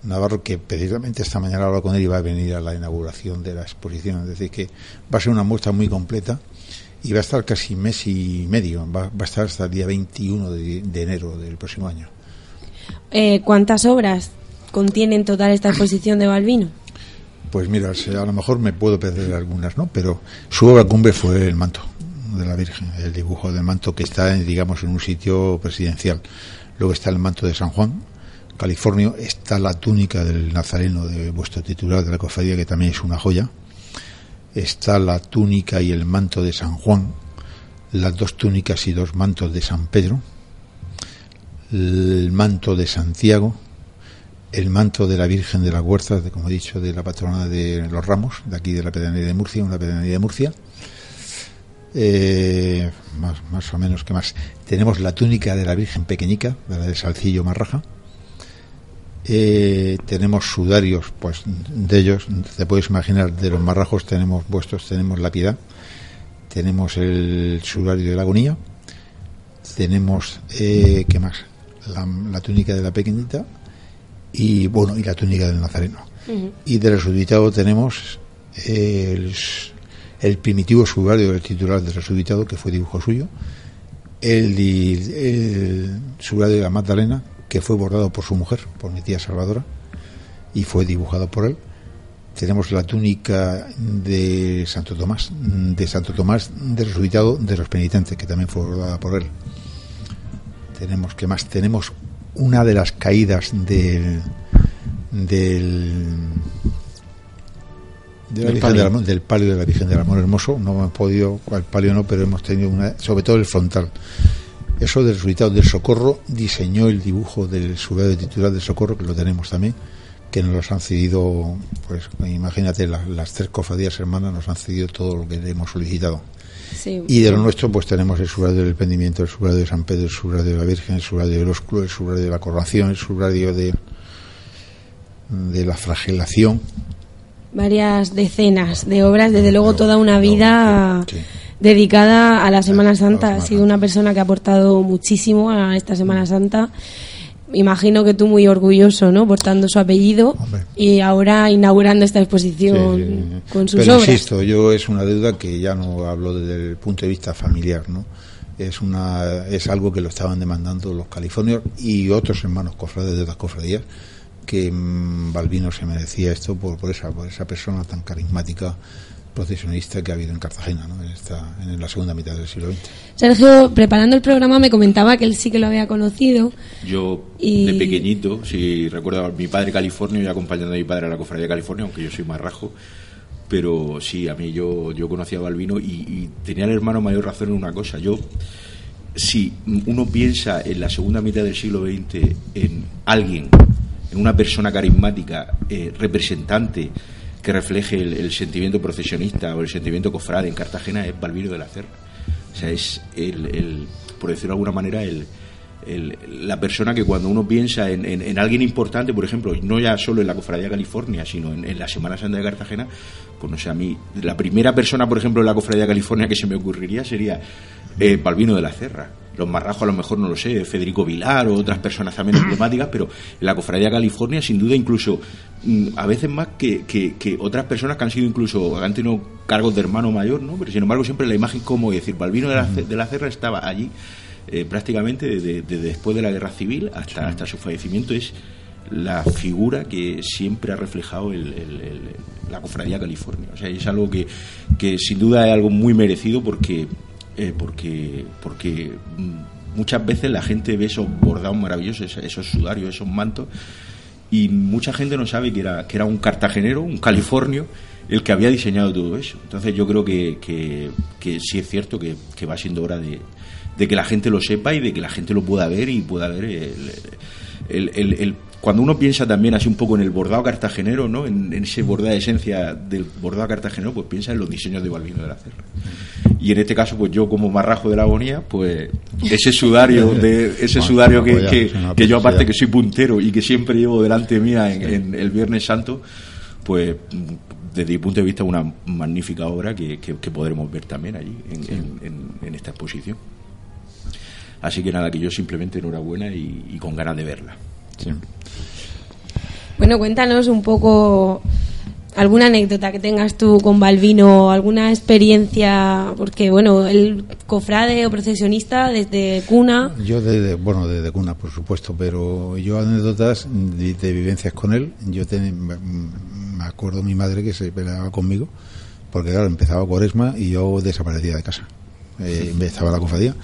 Navarro, que precisamente esta mañana hablado con él y va a venir a la inauguración de la exposición. Es decir, que va a ser una muestra muy completa y va a estar casi mes y medio, va, va a estar hasta el día 21 de, de enero del próximo año. Eh, ¿Cuántas obras contiene en total esta exposición de Balbino? Pues mira, a lo mejor me puedo perder algunas, ¿no? Pero su obra cumbre fue el manto de la Virgen, el dibujo del manto que está, digamos, en un sitio presidencial. Luego está el manto de San Juan, California, está la túnica del Nazareno de vuestro titular de la cofradía, que también es una joya. Está la túnica y el manto de San Juan, las dos túnicas y dos mantos de San Pedro, el manto de Santiago, el manto de la Virgen de las Huertas, de, como he dicho, de la patrona de los Ramos, de aquí de la Pedanía de Murcia, una Pedanía de Murcia. Eh, más, más o menos que más. Tenemos la túnica de la Virgen Pequeñica, de la de Salcillo Marraja. Eh, tenemos sudarios, pues de ellos, te puedes imaginar, de los marrajos tenemos vuestros, tenemos la piedad, tenemos el sudario de la agonía, tenemos, eh, ¿qué más? La, la túnica de la pequeñita y, bueno, y la túnica del nazareno. Y del resucitado tenemos el, primitivo sudario del titular del resucitado, que fue dibujo suyo, el, el sudario de la Magdalena, que fue bordado por su mujer, por mi tía Salvadora, y fue dibujado por él. Tenemos la túnica de Santo Tomás, de Santo Tomás del resucitado de los penitentes, que también fue bordada por él. Tenemos que más, tenemos una de las caídas del del de la Del Virgen palio. del, Amor- del palio de la Virgen del Amor Hermoso. No hemos podido, cual palio no, pero hemos tenido una, sobre todo el frontal. Eso del resultado del socorro diseñó el dibujo del sudario titular del socorro, que lo tenemos también, que nos los han cedido, pues imagínate, la- las tres cofradías hermanas nos han cedido todo lo que le hemos solicitado. Sí. Y de lo nuestro, pues tenemos el subradio del Pendimiento, el subradio de San Pedro, el subradio de la Virgen, el subradio del Ósculo, el subradio de la Coronación, el subradio de, de la Flagelación. varias decenas de obras, desde luego toda una vida dedicada a la Semana Santa. Ha sido una persona que ha aportado muchísimo a esta Semana Santa. Imagino que tú muy orgulloso, ¿no? Portando su apellido y ahora inaugurando esta exposición con sus Pero obras. insisto, yo es una deuda que ya no hablo desde el punto de vista familiar, ¿no? Es una es algo que lo estaban demandando los californios y otros hermanos cofrades de otras cofradías que mm, Balbino se merecía esto por, por esa por esa persona tan carismática procesionista que ha habido en Cartagena, ¿no? En esta en la segunda mitad del siglo XX. Sergio, preparando el programa, me comentaba que él sí que lo había conocido. Yo, Y- de pequeñito, si recuerdo a mi padre California y acompañando a mi padre a la cofradía de California, aunque yo soy más rajo, pero sí, a mí yo, yo conocía a Balbino y, y tenía el hermano mayor razón en una cosa. Yo, si uno piensa en la segunda mitad del siglo XX en alguien, en una persona carismática, eh, representante, que refleje el, sentimiento procesionista o el sentimiento cofrade en Cartagena, es Balbino de la Cerra. O sea, es el, por decirlo de alguna manera, el, la persona que cuando uno piensa en, en- en alguien importante, por ejemplo, no ya solo en la Cofradía de California, sino en, en la Semana Santa de Cartagena, pues no sé, a mí, la primera persona, por ejemplo, en la Cofradía de California que se me ocurriría sería eh, Balbino de la Cerra. Los marrajos a lo mejor no lo sé, Federico Vilar o otras personas también emblemáticas, pero en la Cofradía de California, sin duda, incluso mm, a veces más que, que- que otras personas que han sido incluso, han tenido cargos de hermano mayor, ¿no? Pero sin embargo, siempre la imagen como decir, Balbino de la, de la Cerra estaba allí eh, prácticamente desde, desde después de la guerra civil hasta, hasta su fallecimiento es la figura que siempre ha reflejado el- el- el- la cofradía California. O sea, es algo que, que sin duda es algo muy merecido porque eh, porque porque mm, muchas veces la gente ve esos bordados maravillosos, esos- sudarios, esos mantos y mucha gente no sabe que era, que era un cartagenero, un californio, el que había diseñado todo eso. Entonces yo creo que, que, sí es cierto que, que va siendo hora de, de que la gente lo sepa y de que la gente lo pueda ver y pueda ver el, el- el- el- cuando uno piensa también así un poco en el bordado cartagenero, ¿no? en, en ese bordado de esencia del bordado cartagenero, pues piensa en los diseños de Balbino de la Cerra. Y en este caso, pues yo como marrajo de la agonía, pues ese sudario de ese Bueno, sudario que, que, yo aparte que soy puntero y que siempre llevo delante mía en, en el Viernes Santo, pues desde mi punto de vista una magnífica obra que, que- que podremos ver también allí en, en- en- en esta exposición. Así que nada, que yo simplemente enhorabuena y, y con ganas de verla. Bueno, cuéntanos un poco alguna anécdota que tengas tú con Balvino, alguna experiencia, porque bueno, el cofrade o procesionista desde cuna. Yo desde, bueno, desde cuna, por supuesto, pero yo anécdotas de, de vivencias con él, yo ten- me acuerdo mi madre que se peleaba conmigo, porque claro, empezaba cuaresma y yo desaparecía de casa. Eh, empezaba la cofradía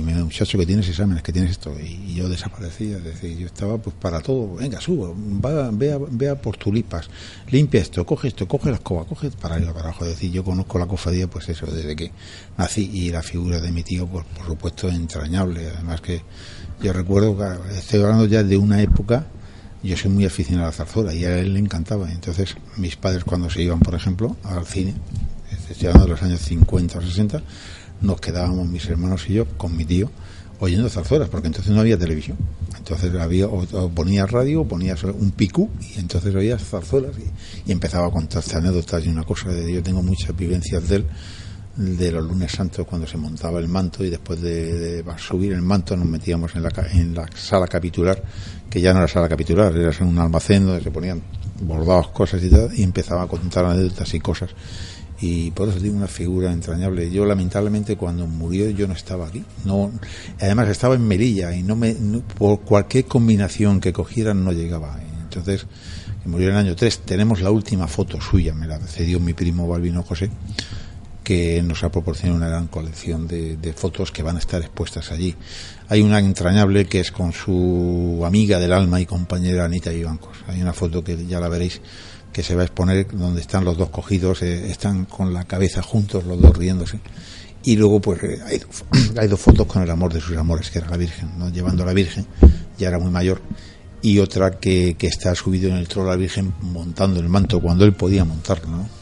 y me muchacho que tienes exámenes, que tienes esto, y, yo desaparecía, es decir, yo estaba pues para todo, venga, subo, va, vea, vea por tulipas, limpia esto, coge esto, coge la escoba, coge para arriba, para abajo, es decir, yo conozco la cofradía, pues eso, desde que nací, y la figura de mi tío, pues, por supuesto, entrañable, además que yo recuerdo, que estoy hablando ya de una época, yo soy muy aficionado a la zarzuela y a él le encantaba. Entonces, mis padres cuando se iban, por ejemplo, al cine, estoy hablando de los años 50 o 60, nos quedábamos mis hermanos y yo con mi tío oyendo zarzuelas, porque entonces no había televisión. Entonces había o, o ponías radio, o ponías un picú, y entonces oías zarzuelas y, empezaba a contarte anécdotas y una cosa. De, yo tengo muchas vivencias de él, de los lunes santos cuando se montaba el manto y después de, subir el manto nos metíamos en la, en la sala capitular, que ya no era sala capitular, era un almacén donde se ponían bordados cosas y tal, y empezaba a contar anécdotas y cosas. Y por eso tiene una figura entrañable. Yo lamentablemente cuando murió yo no estaba aquí. No, además estaba en Melilla y no me, por cualquier combinación que cogieran no llegaba. Entonces, murió en el año 3. Tenemos la última foto suya, me la cedió mi primo Balbino José que nos ha proporcionado una gran colección de, de fotos que van a estar expuestas allí. Hay una entrañable que es con su amiga del alma y compañera Anita Vivancos. Hay una foto que ya la veréis que se va a exponer donde están los dos cogidos, eh, están con la cabeza juntos, los dos riéndose. Y luego pues eh, hay, hay dos fotos con el amor de sus amores, que era la Virgen, ¿no? llevando a la Virgen, ya era muy mayor, y otra que, que está subido en el trono la Virgen montando el manto cuando él podía montarlo. ¿no?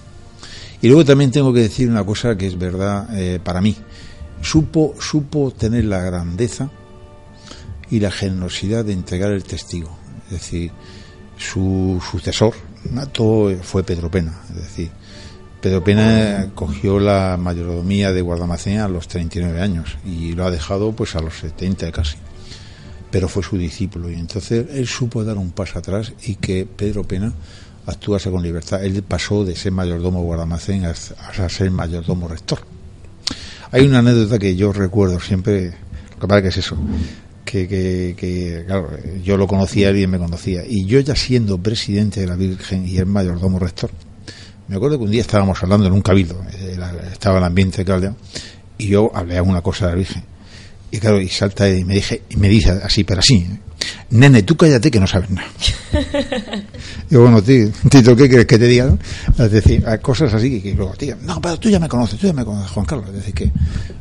Y luego también tengo que decir una cosa que es verdad eh, para mí. Supo, supo tener la grandeza y la generosidad de entregar el testigo. Es decir, su sucesor nato fue Pedro Pena. Es decir, Pedro Pena cogió la mayordomía de Guardamacén a los 39 años y lo ha dejado pues a los 70 casi. Pero fue su discípulo y entonces él supo dar un paso atrás y que Pedro Pena actuase con libertad. Él pasó de ser mayordomo Guardamacén a, a ser mayordomo rector. Hay una anécdota que yo recuerdo siempre, lo que pasa que es eso, que, que, que, claro, yo lo conocía, él me conocía, y yo ya siendo presidente de la Virgen y el mayordomo rector, me acuerdo que un día estábamos hablando en un cabildo, estaba el ambiente caldeado, y yo hablé alguna cosa de la Virgen. Y claro, y salta y me, dije, y me dice así, pero así, nene, tú cállate que no sabes nada. Digo, bueno, tío, Tito, ¿qué quieres que te diga? no? Es decir, hay cosas así que, que luego, tío, no, pero tú ya me conoces, tú ya me conoces, Juan Carlos. Es decir, que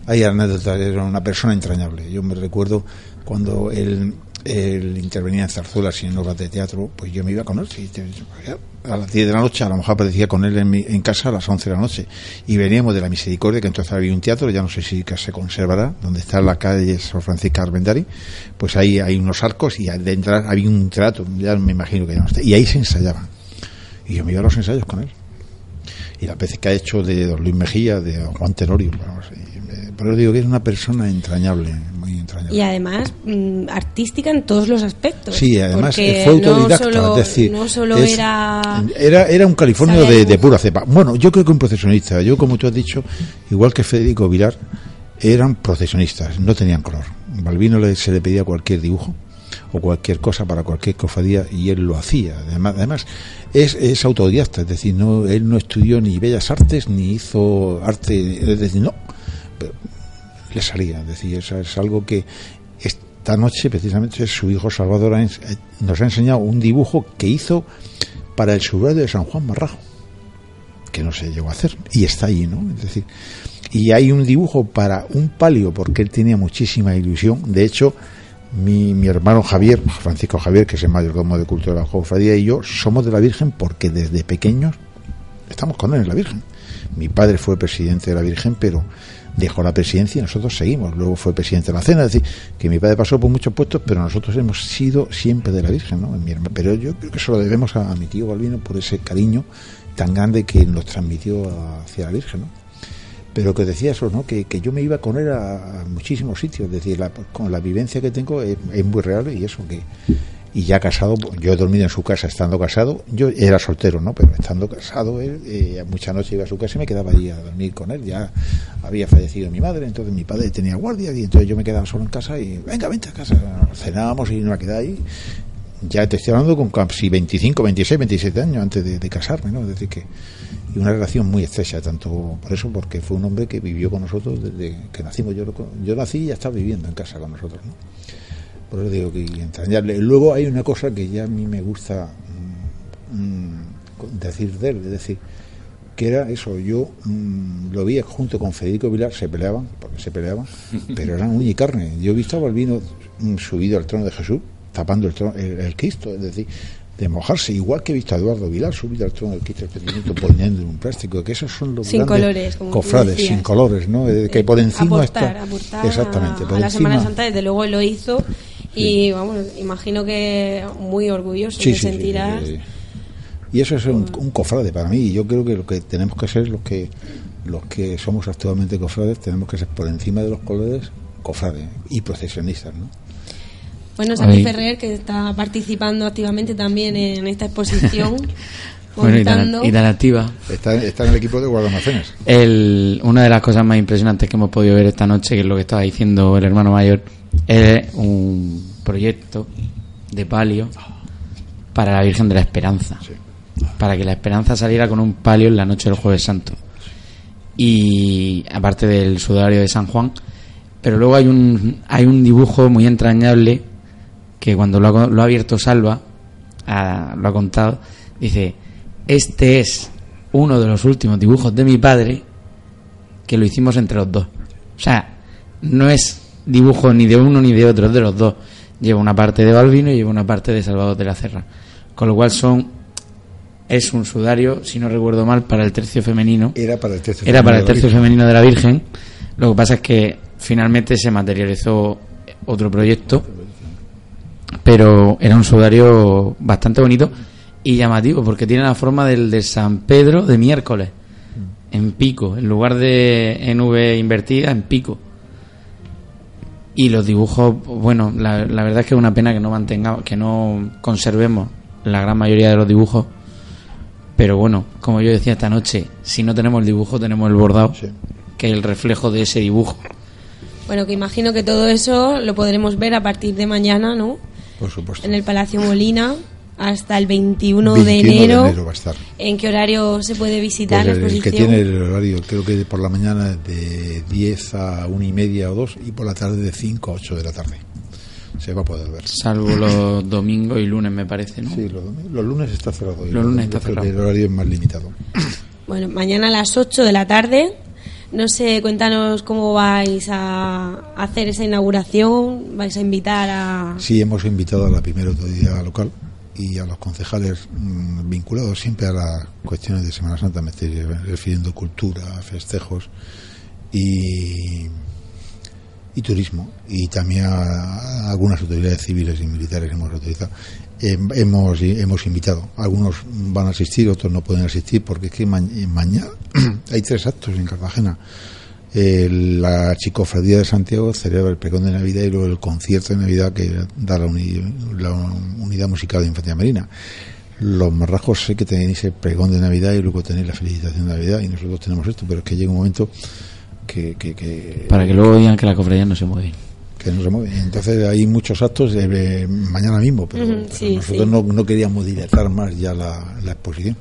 hay anécdotas, era una persona entrañable. Yo me recuerdo cuando él, él intervenía en zarzuelas y en obras de teatro, pues yo me iba con él. a las 10 de la noche, a lo mejor aparecía con él en, mi- en casa a las 11 de la noche. Y veníamos de la Misericordia, que entonces había un teatro, ya no sé si que se conservará, donde está la calle San Francisco Armendari, pues ahí hay unos arcos y de entrar había un trato, ya me imagino que ya no está. Y ahí se ensayaban. Y yo me iba a los ensayos con él. Y las veces que ha hecho de don Luis Mejía, de don Juan Tenorio, me- eso digo que es una persona entrañable, muy entrañable. Y además, mm, artística en todos los aspectos. Sí, además fue autodidacta, no solo, es decir, no solo es- era... era era un californio de, de pura cepa. Bueno, yo creo que un procesionista, yo como tú has dicho, igual que Federico Vilar, eran procesionistas, no tenían color. Balbino le, se le pedía cualquier dibujo o cualquier cosa para cualquier cofradía y él lo hacía. Además, además es, es autodidacta, es decir, no, él no estudió ni bellas artes ni hizo arte, es decir, no, pero le salía, es decir, eso es algo que esta noche precisamente su hijo Salvador eh, nos ha enseñado un dibujo que hizo para el subrayo de San Juan Marrajo que no se llegó a hacer y está ahí, ¿no? Es decir, y hay un dibujo para un palio porque él tenía muchísima ilusión. De hecho, mi, mi hermano Javier, Francisco Javier, que es el mayordomo de culto de la cofradía, y yo somos de la Virgen porque desde pequeños estamos con él en la Virgen. Mi padre fue presidente de la Virgen, pero dejó la presidencia y nosotros seguimos. Luego fue presidente de la cena, es decir, que mi padre pasó por muchos puestos, pero nosotros hemos sido siempre de la Virgen, ¿no? Pero yo creo que eso lo debemos a, a mi tío Balbino por ese cariño tan grande que nos transmitió hacia la Virgen, ¿no? Pero que decía eso, ¿no? Que, que yo me iba con él a, muchísimos sitios, es decir, la- con la vivencia que tengo es, muy real y eso que y ya casado, yo he dormido en su casa estando casado, yo era soltero, ¿no? Pero estando casado, él, eh, muchas noches iba a su casa y me quedaba allí a dormir con él, ya había fallecido mi madre, entonces mi padre tenía guardia y entonces yo me quedaba solo en casa y venga, vente a casa, cenábamos y me quedaba ahí ya te estoy hablando con casi 25, 26, 27 años antes de, de casarme, ¿no? Es decir, que. Y una relación muy estrecha, tanto por eso, porque fue un hombre que vivió con nosotros desde que nacimos. Yo, yo nací y ya estaba viviendo en casa con nosotros, ¿no? Por eso digo que entrañable. Luego hay una cosa que ya a mí me gusta mm, mm, decir de él, es decir, que era eso, yo mm, lo vi junto con Federico Vilar, se peleaban, porque se peleaban, pero eran uña y carne. Yo he visto a Balbino subido al trono de Jesús, tapando el, trono, el, el Cristo, es decir, de mojarse, igual que he visto a Eduardo Vilar subido al trono del del Pedimiento poniendo en un plástico, que esos son los Sin colores, como cofrades, sin colores, ¿no? Eh, Que por encima aportar, está... exactamente, a, por a la encima... Semana Santa, desde luego lo hizo y vamos, imagino que muy orgulloso Sí, te sí, sentirás. Y eso es un, un cofrade para mí. Y yo creo que lo que tenemos que ser los que los que somos actualmente cofrades, tenemos que ser por encima de los colores cofrades y procesionistas, ¿no? Bueno, Ahí. Ferrer, que está participando activamente también en esta exposición, Bueno, y tan, y tan activa. Está, está en el equipo de guardalmacenes. El, una de las cosas más impresionantes que hemos podido ver esta noche, que es lo que estaba diciendo el hermano mayor, es un proyecto de palio para la Virgen de la Esperanza. Para que la Esperanza saliera con un palio en la noche del Jueves Santo. Y aparte del sudario de San Juan. Pero luego hay un, hay un dibujo muy entrañable que cuando lo ha, lo ha abierto Salva, lo ha contado, dice, este es uno de los últimos dibujos de mi padre que lo hicimos entre los dos. O sea, no es dibujo ni de uno ni de otro, es de los dos. Lleva una parte de Balbino y lleva una parte de Salvador de la Cerra. Con lo cual son es un sudario, si no recuerdo mal, para el tercio femenino. Era para el tercio Era para femenino el tercio femenino de la Virgen. Lo que pasa es que finalmente se materializó otro proyecto, pero era un sudario bastante bonito y llamativo porque tiene la forma del de San Pedro de miércoles en pico, en lugar de en V invertida, en pico. Y los dibujos, bueno, la, la verdad es que es una pena que no mantengamos, que no conservemos la gran mayoría de los dibujos. Pero bueno, como yo decía esta noche, si no tenemos el dibujo, tenemos el bordado, que es el reflejo de ese dibujo. Bueno, que imagino que todo eso lo podremos ver a partir de mañana, ¿no? Por supuesto. En el Palacio Molina hasta el 21, 21 de enero. va a estar. ¿En qué horario se puede visitar Pues la el, el que exposición? tiene el horario, creo que por la mañana de 10 a 1 y media o 2 y por la tarde de 5 a 8 de la tarde. Se va a poder ver. Salvo los domingos y lunes, me parece, ¿no? Sí, los, domingos- los lunes está cerrado. y Los lunes está cerrado. El horario es más limitado. Bueno, mañana a las 8 de la tarde. No sé, cuéntanos cómo vais a hacer esa inauguración. ¿Vais a invitar a.? Sí, hemos invitado a la primera autoridad local y a los concejales mm, vinculados siempre a las cuestiones de Semana Santa, me estoy refiriendo cultura, festejos y, y turismo, y también a, algunas autoridades civiles y militares hemos autorizado. Eh, hemos, hemos invitado. Algunos van a asistir, otros no pueden asistir, porque es que ma- mañana hay tres actos en Cartagena. Eh, la Chicofradía de Santiago celebra el pregón de Navidad y luego el concierto de Navidad que da la, la unidad musical de Infantería Marina. Los marrajos sé que tenéis el pregón de Navidad y luego tenéis la felicitación de Navidad y nosotros tenemos esto, pero es que llega un momento que, que, que- Para que luego digan que la cofradía no se mueve. que no se mueve. Entonces hay muchos actos eh, mañana mismo, pero, Ujú, pero sí, nosotros sí. No, no queríamos dilatar más ya la, la exposición.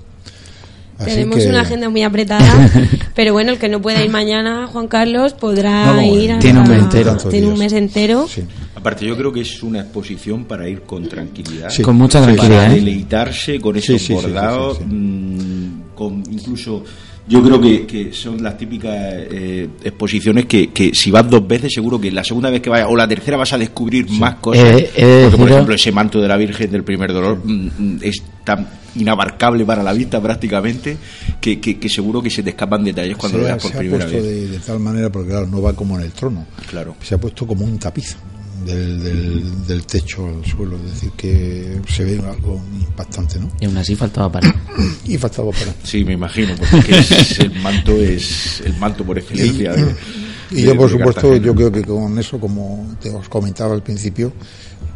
Así Tenemos que- una agenda muy apretada, pero bueno, el que no pueda ir mañana, Juan Carlos, podrá No, no, ir. hasta- tiene un mes entero. Tiene un mes entero. Aparte, yo creo que es una exposición para ir con tranquilidad. Sí. Con mucha tranquilidad, Para ¿eh? deleitarse con Sí, esos sí, sí, bordados. sí, sí, sí. mm, con incluso. Yo creo que, que son las típicas eh, exposiciones que, que si vas dos veces, seguro que la segunda vez que vayas o la tercera vas a descubrir más cosas. Eh, de Porque, por ejemplo, ese manto de la Virgen del Primer Dolor mm, mm, es tan inabarcable para la vista prácticamente que, que- que seguro que se te escapan detalles cuando se lo veas por se ha primera puesto vez. De, de tal manera, porque claro, no va como en el trono. Claro. Se ha puesto como un tapiz del, del, del techo al suelo, es decir, que se ve algo impactante, ¿no? Y aún así faltaba para. Y faltaba para. Sí, me imagino, porque es- el manto es el manto por excelencia. de- Y de- yo, por de supuesto, Cartagena. yo creo que con eso, como te os comentaba al principio,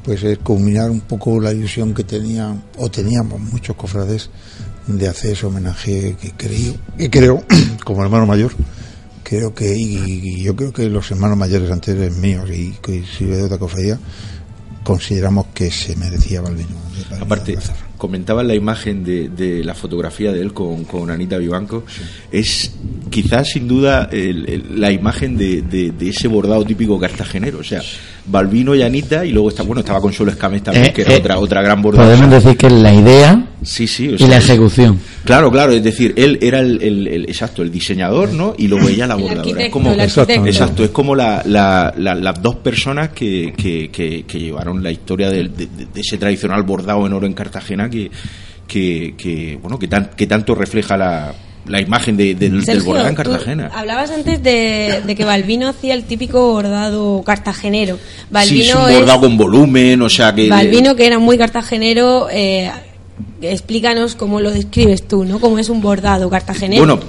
pues es culminar un poco la ilusión que tenían o teníamos muchos cofrades de hacer ese homenaje que creo, que creo, como hermano mayor, creo que, y, y yo creo que los hermanos mayores anteriores míos y que sirve de otra cofradía, consideramos que se merecía Balbino. Aparte, comentaba la imagen de, de la fotografía de él con, con Anita Vivanco. Es quizás sin duda el- el- la imagen de, de- de ese bordado típico cartagenero. O sea, Balbino y Anita, y luego está, bueno, estaba Consuelo Escames también, Eh, que era eh, otra, otra gran bordadora. Podemos decir que es la idea Sí, sí. o y sea, la ejecución. Claro, claro, es decir, él era el, el- el- exacto, el diseñador, ¿no? Y luego ella la bordadora. Es como, exacto, es como la- la- la- las dos personas que, que- que- que llevaron la historia del- de, de- de ese tradicional bordado en oro en Cartagena que, que, que, bueno, que, tan- que tanto refleja la, la imagen de- del, del Sergio, bordado en tú Cartagena. hablabas antes de, de que Balbino hacía el típico bordado cartagenero. Sí, es Balbino un es, bordado con volumen, o sea que... Balbino que era muy cartagenero. eh, explícanos cómo lo describes tú, ¿no? Cómo es un bordado cartagenero. Bueno,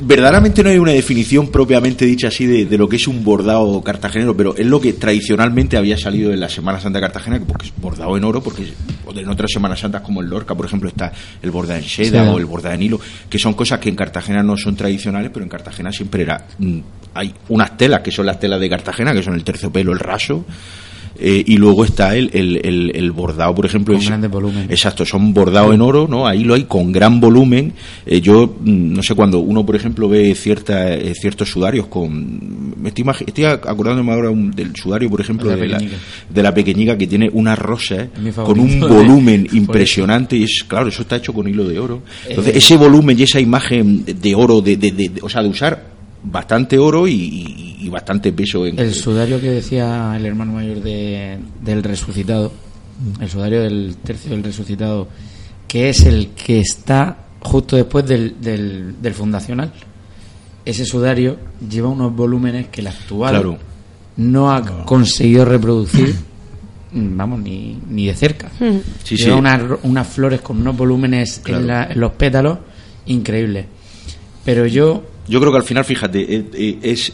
verdaderamente no hay una definición propiamente dicha así de, de lo que es un bordado cartagenero, pero es lo que tradicionalmente había salido en la Semana Santa Cartagena, porque es bordado en oro, porque o en otras Semanas Santas como el Lorca, por ejemplo, está el bordado en seda Seda. o el bordado en hilo, que son cosas que en Cartagena no son tradicionales, pero en Cartagena siempre era... mm, hay unas telas que son las telas de Cartagena, que son el terciopelo, el raso, eh, y luego está el, el, el- el bordado, por ejemplo. Con es- volúmenes. Exacto, son bordados en oro, ¿no? Ahí lo hay con gran volumen. Eh, yo, mm, no sé, cuando uno, por ejemplo, ve cierta, eh, ciertos sudarios con... Me estoy, estoy acordándome ahora un- del sudario, por ejemplo, de de la, de la pequeñica que tiene una rosa Es mi con un volumen impresionante y es, claro, eso está hecho con hilo de oro. Entonces, Eh, ese volumen y esa imagen de oro, de, de- de- de- o sea, de usar bastante oro y, y- y bastante peso en... El sudario que decía el hermano mayor de, del resucitado, el sudario del tercio del resucitado, que es el que está justo después del, del, del fundacional. Ese sudario lleva unos volúmenes que el actual Claro. no ha conseguido reproducir, mm, vamos, ni, ni de cerca. Hmm. Sí, lleva sí. Unas, unas flores con unos volúmenes Claro. en, la- en los pétalos increíbles. Pero yo Yo creo que al final, fíjate, eh, eh, es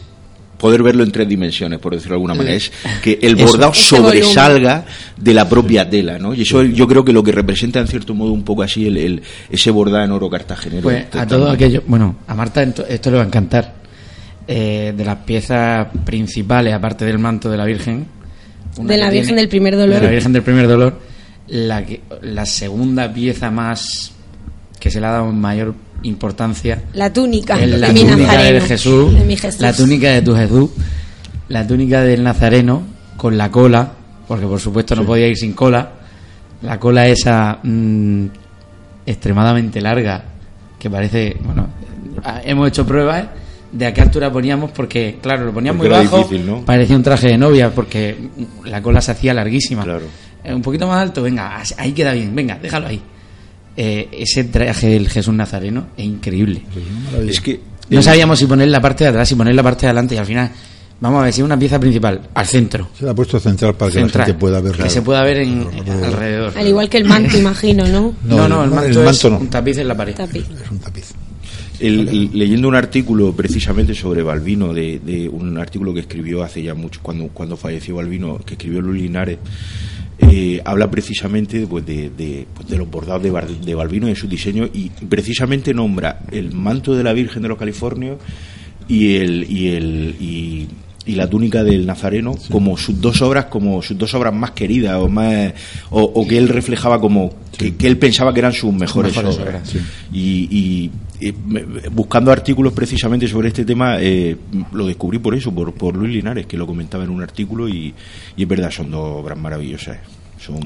poder verlo en tres dimensiones, por decirlo de alguna manera. Es que el bordado sobresalga de la propia tela, ¿no? Y eso yo creo que lo que representa en cierto modo un poco así el, el- ese bordado en oro cartagenero. Pues a todo aquello, bueno, a Marta esto le va a encantar. Eh, de las piezas principales, aparte del manto de la Virgen, De la Virgen tiene- del Primer Dolor. De la Virgen del Primer Dolor, la, que, la segunda pieza más que se le ha dado mayor importancia La túnica es la de mi túnica Nazareno. de Jesús, De mi Jesús. la túnica de tu Jesús, la túnica del Nazareno con la cola, porque por supuesto no podía ir sin cola, la cola esa mm, extremadamente larga que parece, bueno, hemos hecho pruebas de a qué altura poníamos porque claro, lo poníamos muy era bajo, difícil, ¿no? parecía un traje de novia porque la cola se hacía larguísima. Claro. Eh, un poquito más alto, venga, ahí queda bien, venga, déjalo ahí. Eh, ese traje del Jesús Nazareno es increíble. Es que No el- sabíamos si poner la parte de atrás, si poner la parte de adelante y al final, vamos a ver, si es una pieza principal, al centro. Se la ha puesto central para que Central, la gente pueda ver. que se pueda ver en, en- alrededor. Al igual que el manto, imagino, ¿no? No, no, el el manto, manto es no. un tapiz en la pared. Tapiz. Es un tapiz. El- el- leyendo un artículo precisamente sobre Balbino, de, de un artículo que escribió hace ya mucho, cuando, cuando falleció Balbino, que escribió Luis Linares, eh, habla precisamente pues, de, de, pues, de los bordados de, Bar- de Balbino y de su diseño, y precisamente nombra el manto de la Virgen de los Californios y el y el y, y la túnica del Nazareno como sus dos obras como sus dos obras más queridas o más o, o que él reflejaba como que, que él pensaba que eran sus mejores, mejores obras, obras, sí. y, y, eh, buscando artículos precisamente sobre este tema eh, lo descubrí por eso por, por Luis Linares que lo comentaba en un artículo y, y es verdad son dos obras maravillosas son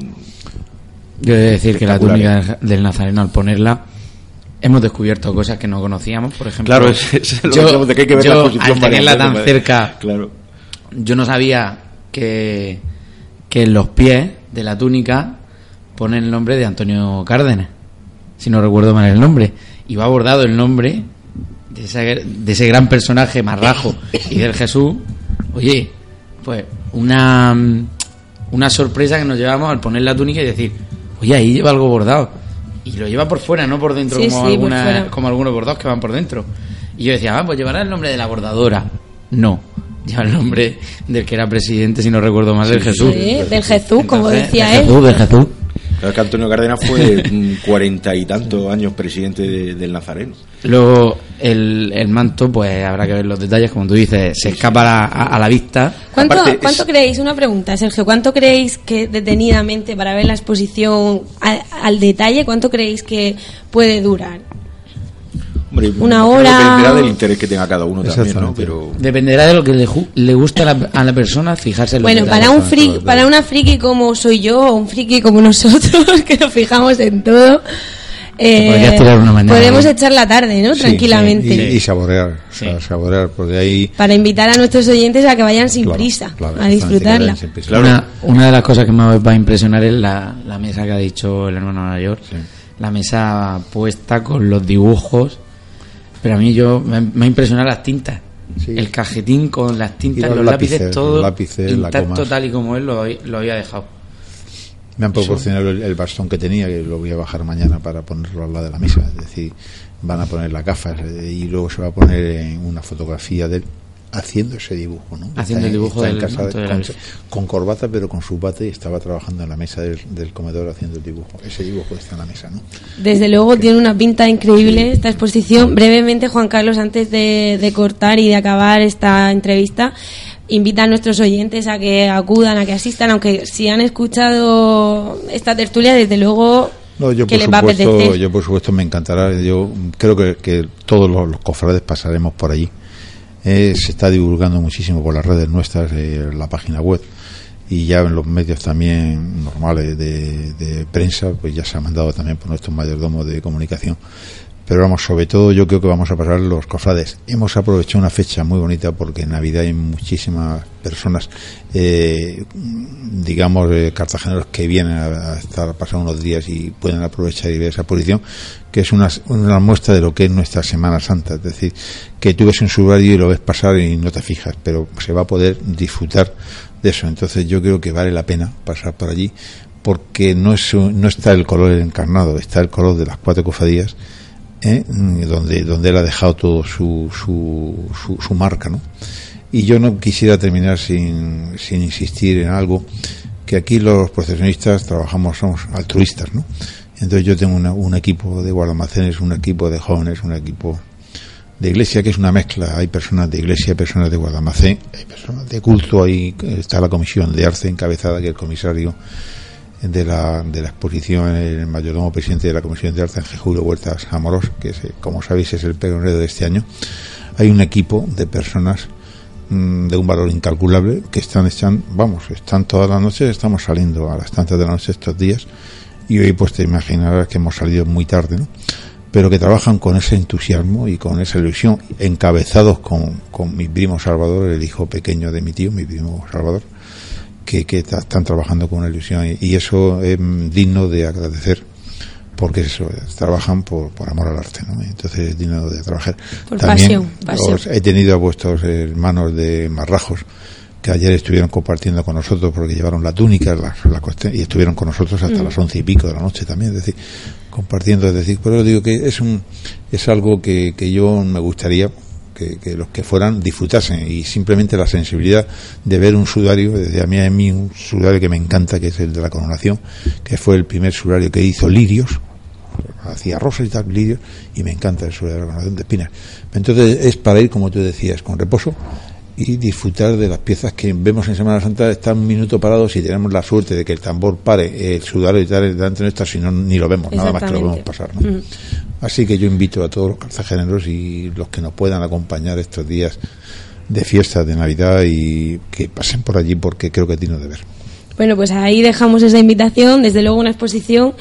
Yo he de decir que la túnica del Nazareno, al ponerla, hemos descubierto cosas que no conocíamos. Por ejemplo, Claro, es- es lo que yo, decíamos de que hay que ver la yo, exposición al tenerla tan cerca, claro yo no sabía que, que en los pies de la túnica pone el nombre de Antonio Cárdenas, si no recuerdo mal el nombre. Y va bordado el nombre de, esa- de ese gran personaje marrajo y del Jesús. Oye, pues una, una sorpresa que nos llevamos al poner la túnica y decir, oye, ahí lleva algo bordado. Y lo lleva por fuera, no por dentro, Sí, como, sí, por alguna- fuera. como algunos bordados que van por dentro. Y yo decía, ah, pues llevará el nombre de la bordadora. No, lleva el nombre del que era presidente, si no recuerdo mal, del Jesús. Sí, del Jesús, como decía del él. Jesús, del Jesús. Claro que Antonio Cárdenas fue cuarenta y tantos años presidente de- del Nazareno Luego, el, el manto, pues habrá que ver los detalles, como tú dices, se escapa a, la- a- a la vista. ¿Cuánto, Aparte, ¿cuánto es- creéis, una pregunta, Sergio, cuánto creéis que detenidamente para ver la exposición al, al detalle, cuánto creéis que puede durar? Hombre, Una hora. dependerá del interés que tenga cada uno también, ¿no? Pero Dependerá de lo que le, le guste a la, a la persona fijarse en Bueno, detalles. para un friki, para una friki como soy yo, o un friki como nosotros, que nos fijamos en todo, eh, una mañana, podemos ¿no? echar la tarde, ¿no? Sí, Tranquilamente. sí, Y, y saborear, o sea, saborear, porque ahí... Para invitar a nuestros oyentes a que vayan sin Claro, prisa, claro, a disfrutarla. Una, una de las cosas que más va a impresionar es la, la mesa que ha dicho el hermano mayor. La mesa puesta con los dibujos. Pero a mí yo me, me ha impresionado las tintas. El cajetín con las tintas, los los, lápices, lápices, todo lápices, intacto tal y como él lo, lo había dejado. Me han proporcionado el, el bastón que tenía, que lo voy a bajar mañana para ponerlo al lado de la mesa. Es decir, van a poner las gafas eh, y luego se va a poner en una fotografía de él haciendo ese dibujo, ¿no? Haciendo Está el dibujo está en del casa manto de la con, corbata, pero con su bate y estaba trabajando en la mesa del, del comedor haciendo el dibujo. Ese dibujo está en la mesa, ¿no? Desde luego tiene una pinta increíble esta exposición. Brevemente, Juan Carlos, antes de, de cortar y de acabar esta entrevista, invita a nuestros oyentes a que acudan, a que asistan, aunque si han escuchado esta tertulia, desde luego No, yo que por les va a supuesto, apetecer. yo por supuesto me encantará. Yo creo que, que todos los, los cofrades pasaremos por allí. Eh, se está divulgando muchísimo por las redes nuestras, eh, la página web y ya en los medios también normales de, de prensa, pues ya se ha mandado también por nuestros mayordomos de comunicación. Pero vamos, sobre todo yo creo que vamos a pasar los cofrades. Hemos aprovechado una fecha muy bonita porque en Navidad hay muchísimas personas, eh, digamos, eh, cartageneros que vienen a, estar a pasar unos días y pueden aprovechar y ver esa exposición, que es una, una muestra de lo que es nuestra Semana Santa. Es decir, que tú ves un subario y lo ves pasar y no te fijas, pero se va a poder disfrutar de eso. Entonces yo creo que vale la pena pasar por allí porque no, es, no está el color encarnado, está el color de las cuatro cofradías ¿eh? Mm, donde donde él ha dejado todo su, su, su, su marca ¿no? y yo no quisiera terminar sin, sin insistir en algo que aquí los procesionistas trabajamos somos altruistas ¿no? entonces yo tengo una- un equipo de guardamacenes un equipo de jóvenes un equipo de iglesia que es una mezcla hay personas de iglesia hay personas de guardamacén hay personas de culto ahí está la comisión de arce encabezada que el comisario de la, de la exposición el mayordomo presidente de la Comisión de Arte, Ángel Julio Huertas Amorós, que es, eh, como sabéis es el peronero de este año, hay un equipo de personas mm, de un valor incalculable que están, están, vamos, están todas las noches, estamos saliendo a las tantas de la noche estos días y hoy pues te imaginarás que hemos salido muy tarde, ¿no? pero que trabajan con ese entusiasmo y con esa ilusión, encabezados con, con mi primo Salvador, el hijo pequeño de mi tío, mi primo Salvador, que, que están trabajando con una ilusión y, eso es mm, digno de agradecer porque eso es, trabajan por, por amor al arte ¿no? entonces es digno de trabajar Por pasión, pasión. os he tenido a vuestros hermanos de Marrajos que ayer estuvieron compartiendo con nosotros porque llevaron la túnica la, la y estuvieron con nosotros hasta Mm. las once y pico de la noche también es decir compartiendo es decir pero digo que es un es algo que, que yo me gustaría que, los que fueran disfrutasen y simplemente la sensibilidad de ver un sudario, desde a mí a mí un sudario que me encanta, que es el de la coronación, que fue el primer sudario que hizo Lirios, hacía rosas y tal, Lirios, y me encanta el sudario de la coronación de espinas. Entonces es para ir, como tú decías, con reposo y disfrutar de las piezas que vemos en Semana Santa, están un minuto parados y tenemos la suerte de que el tambor pare, el sudario y tal, delante nuestra, si no, ni lo vemos, nada más que lo vemos pasar. ¿no? Así que yo invito a todos los cartageneros y los que nos puedan acompañar estos días de fiesta de Navidad y que pasen por allí porque creo que tiene de ver. Bueno, pues ahí dejamos esa invitación. Desde luego, una exposición,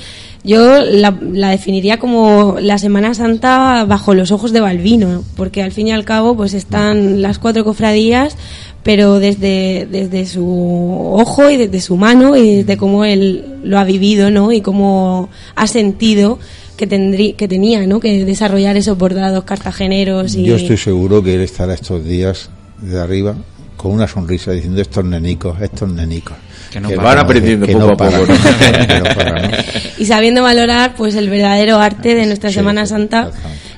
yo la, la definiría como la Semana Santa bajo los ojos de Balbino, porque al fin y al cabo, pues están las cuatro cofradías, pero desde, desde su ojo y desde su mano y desde cómo él lo ha vivido, ¿no? Y cómo ha sentido que tendrí, que tenía, ¿no? Que desarrollar esos bordados cartageneros y Yo estoy seguro que él estará estos días de arriba con una sonrisa diciendo estos nenicos, estos nenicos. Que no van aprendiendo que poco no a poco, y sabiendo valorar, pues el verdadero arte de nuestra Semana Santa,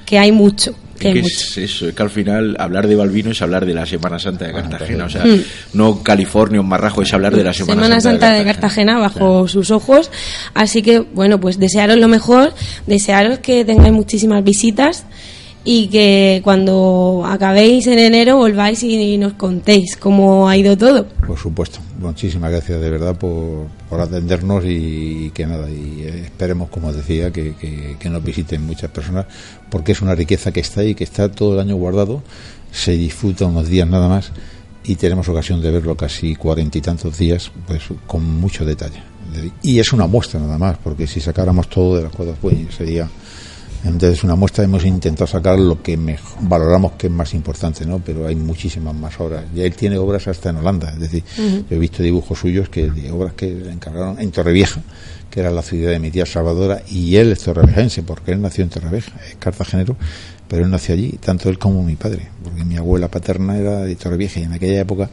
que hay mucho. Que Es que eso, es que al final hablar de Balbino es hablar de la Semana Santa de Cartagena, o sea, Mm. no California o Marrajo, es hablar de la Semana, Semana Santa de de Cartagena bajo sus ojos. Así que, bueno, pues desearos lo mejor, desearos que tengáis muchísimas visitas y que cuando acabéis en enero volváis y nos contéis cómo ha ido todo. Por supuesto. Muchísimas gracias de verdad por, atendernos y, que nada, y esperemos, como decía, que, que, nos visiten muchas personas porque es una riqueza que está ahí, que está todo el año guardado, se disfruta unos días nada más y tenemos ocasión de verlo casi cuarenta y tantos días, pues con mucho detalle. Y es una muestra nada más, porque si sacáramos todo de las cuadras, pues sería. Entonces, una muestra hemos intentado sacar lo que mejor, valoramos que es más importante, ¿no? Pero hay muchísimas más obras. Y él tiene obras hasta en Holanda. Es decir, yo he visto dibujos suyos que de obras que le encargaron en Torrevieja, que era la ciudad de mi tía Salvadora, y él es torrevejense, porque él nació en Torrevieja, es cartagenero, pero él nació allí, tanto él como mi padre, porque mi abuela paterna era de Torrevieja y en aquella época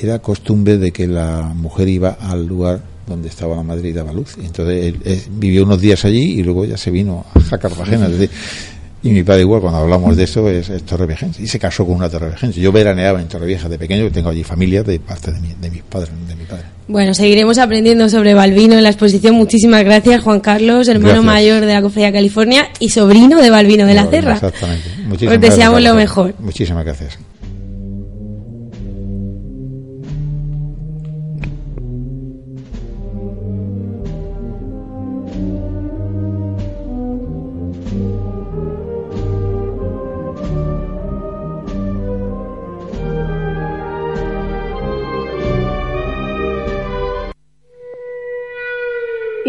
era costumbre de que la mujer iba al lugar donde estaba la madre y daba luz. Y entonces él, él vivió unos días allí y luego ya se vino a Cartagena. Es decir, y mi padre igual, cuando hablamos de eso, es, es torreviejense. Y se casó con una torreviejense. Yo veraneaba en Torrevieja de pequeño, tengo allí familia de parte de, mi- de mis padres, de mi padre. Bueno, seguiremos aprendiendo sobre Balbino en la exposición. Muchísimas gracias, Juan Carlos, hermano Gracias. mayor de la Cofradía California y sobrino de Balbino de la Cerra. Exactamente. Muchísimas Os deseamos gracias, lo mejor. Muchísimas gracias.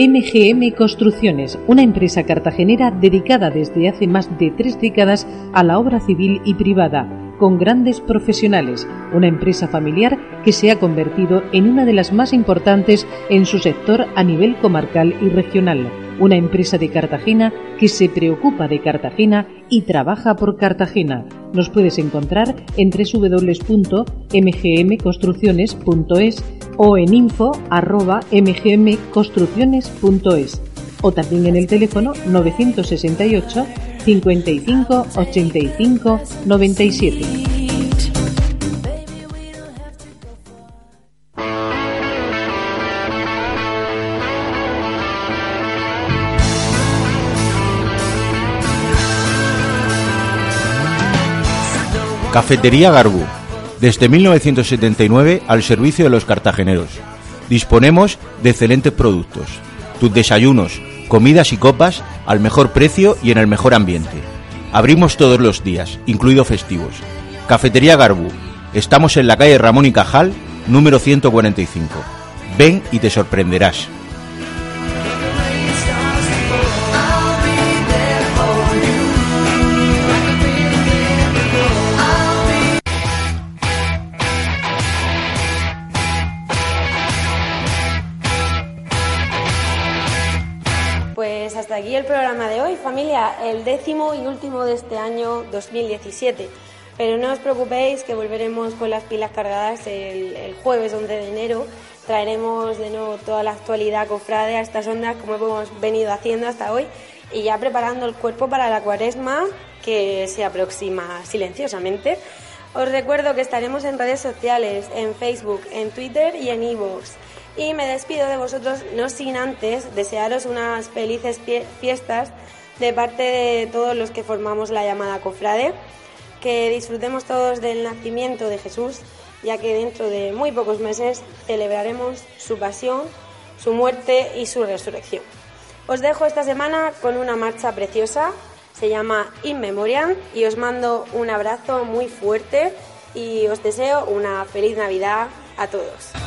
MGM Construcciones, una empresa cartagenera dedicada desde hace más de tres décadas a la obra civil y privada, con grandes profesionales, una empresa familiar que se ha convertido en una de las más importantes en su sector a nivel comarcal y regional, una empresa de Cartagena que se preocupa de Cartagena y trabaja por Cartagena. Nos puedes encontrar en www.mgmconstrucciones.es o en info@mgmconstrucciones.es o también en el teléfono 968 55 85 97. Cafetería Garbú. Desde 1979 al servicio de los cartageneros. Disponemos de excelentes productos. Tus desayunos, comidas y copas al mejor precio y en el mejor ambiente. Abrimos todos los días, incluidos festivos. Cafetería Garbú. Estamos en la calle Ramón y Cajal, número 145. Ven y te sorprenderás. Hoy, familia, el décimo y último de este año 2017. Pero no os preocupéis que volveremos con las pilas cargadas el, el jueves 11 de enero. Traeremos de nuevo toda la actualidad cofrade a estas ondas como hemos venido haciendo hasta hoy y ya preparando el cuerpo para la cuaresma que se aproxima silenciosamente. Os recuerdo que estaremos en redes sociales, en Facebook, en Twitter y en iVoox. Y me despido de vosotros, no sin antes desearos unas felices fie- fiestas de parte de todos los que formamos la llamada Cofrade. Que disfrutemos todos del nacimiento de Jesús, ya que dentro de muy pocos meses celebraremos su pasión, su muerte y su resurrección. Os dejo esta semana con una marcha preciosa, se llama In Memoriam y os mando un abrazo muy fuerte y os deseo una feliz Navidad a todos.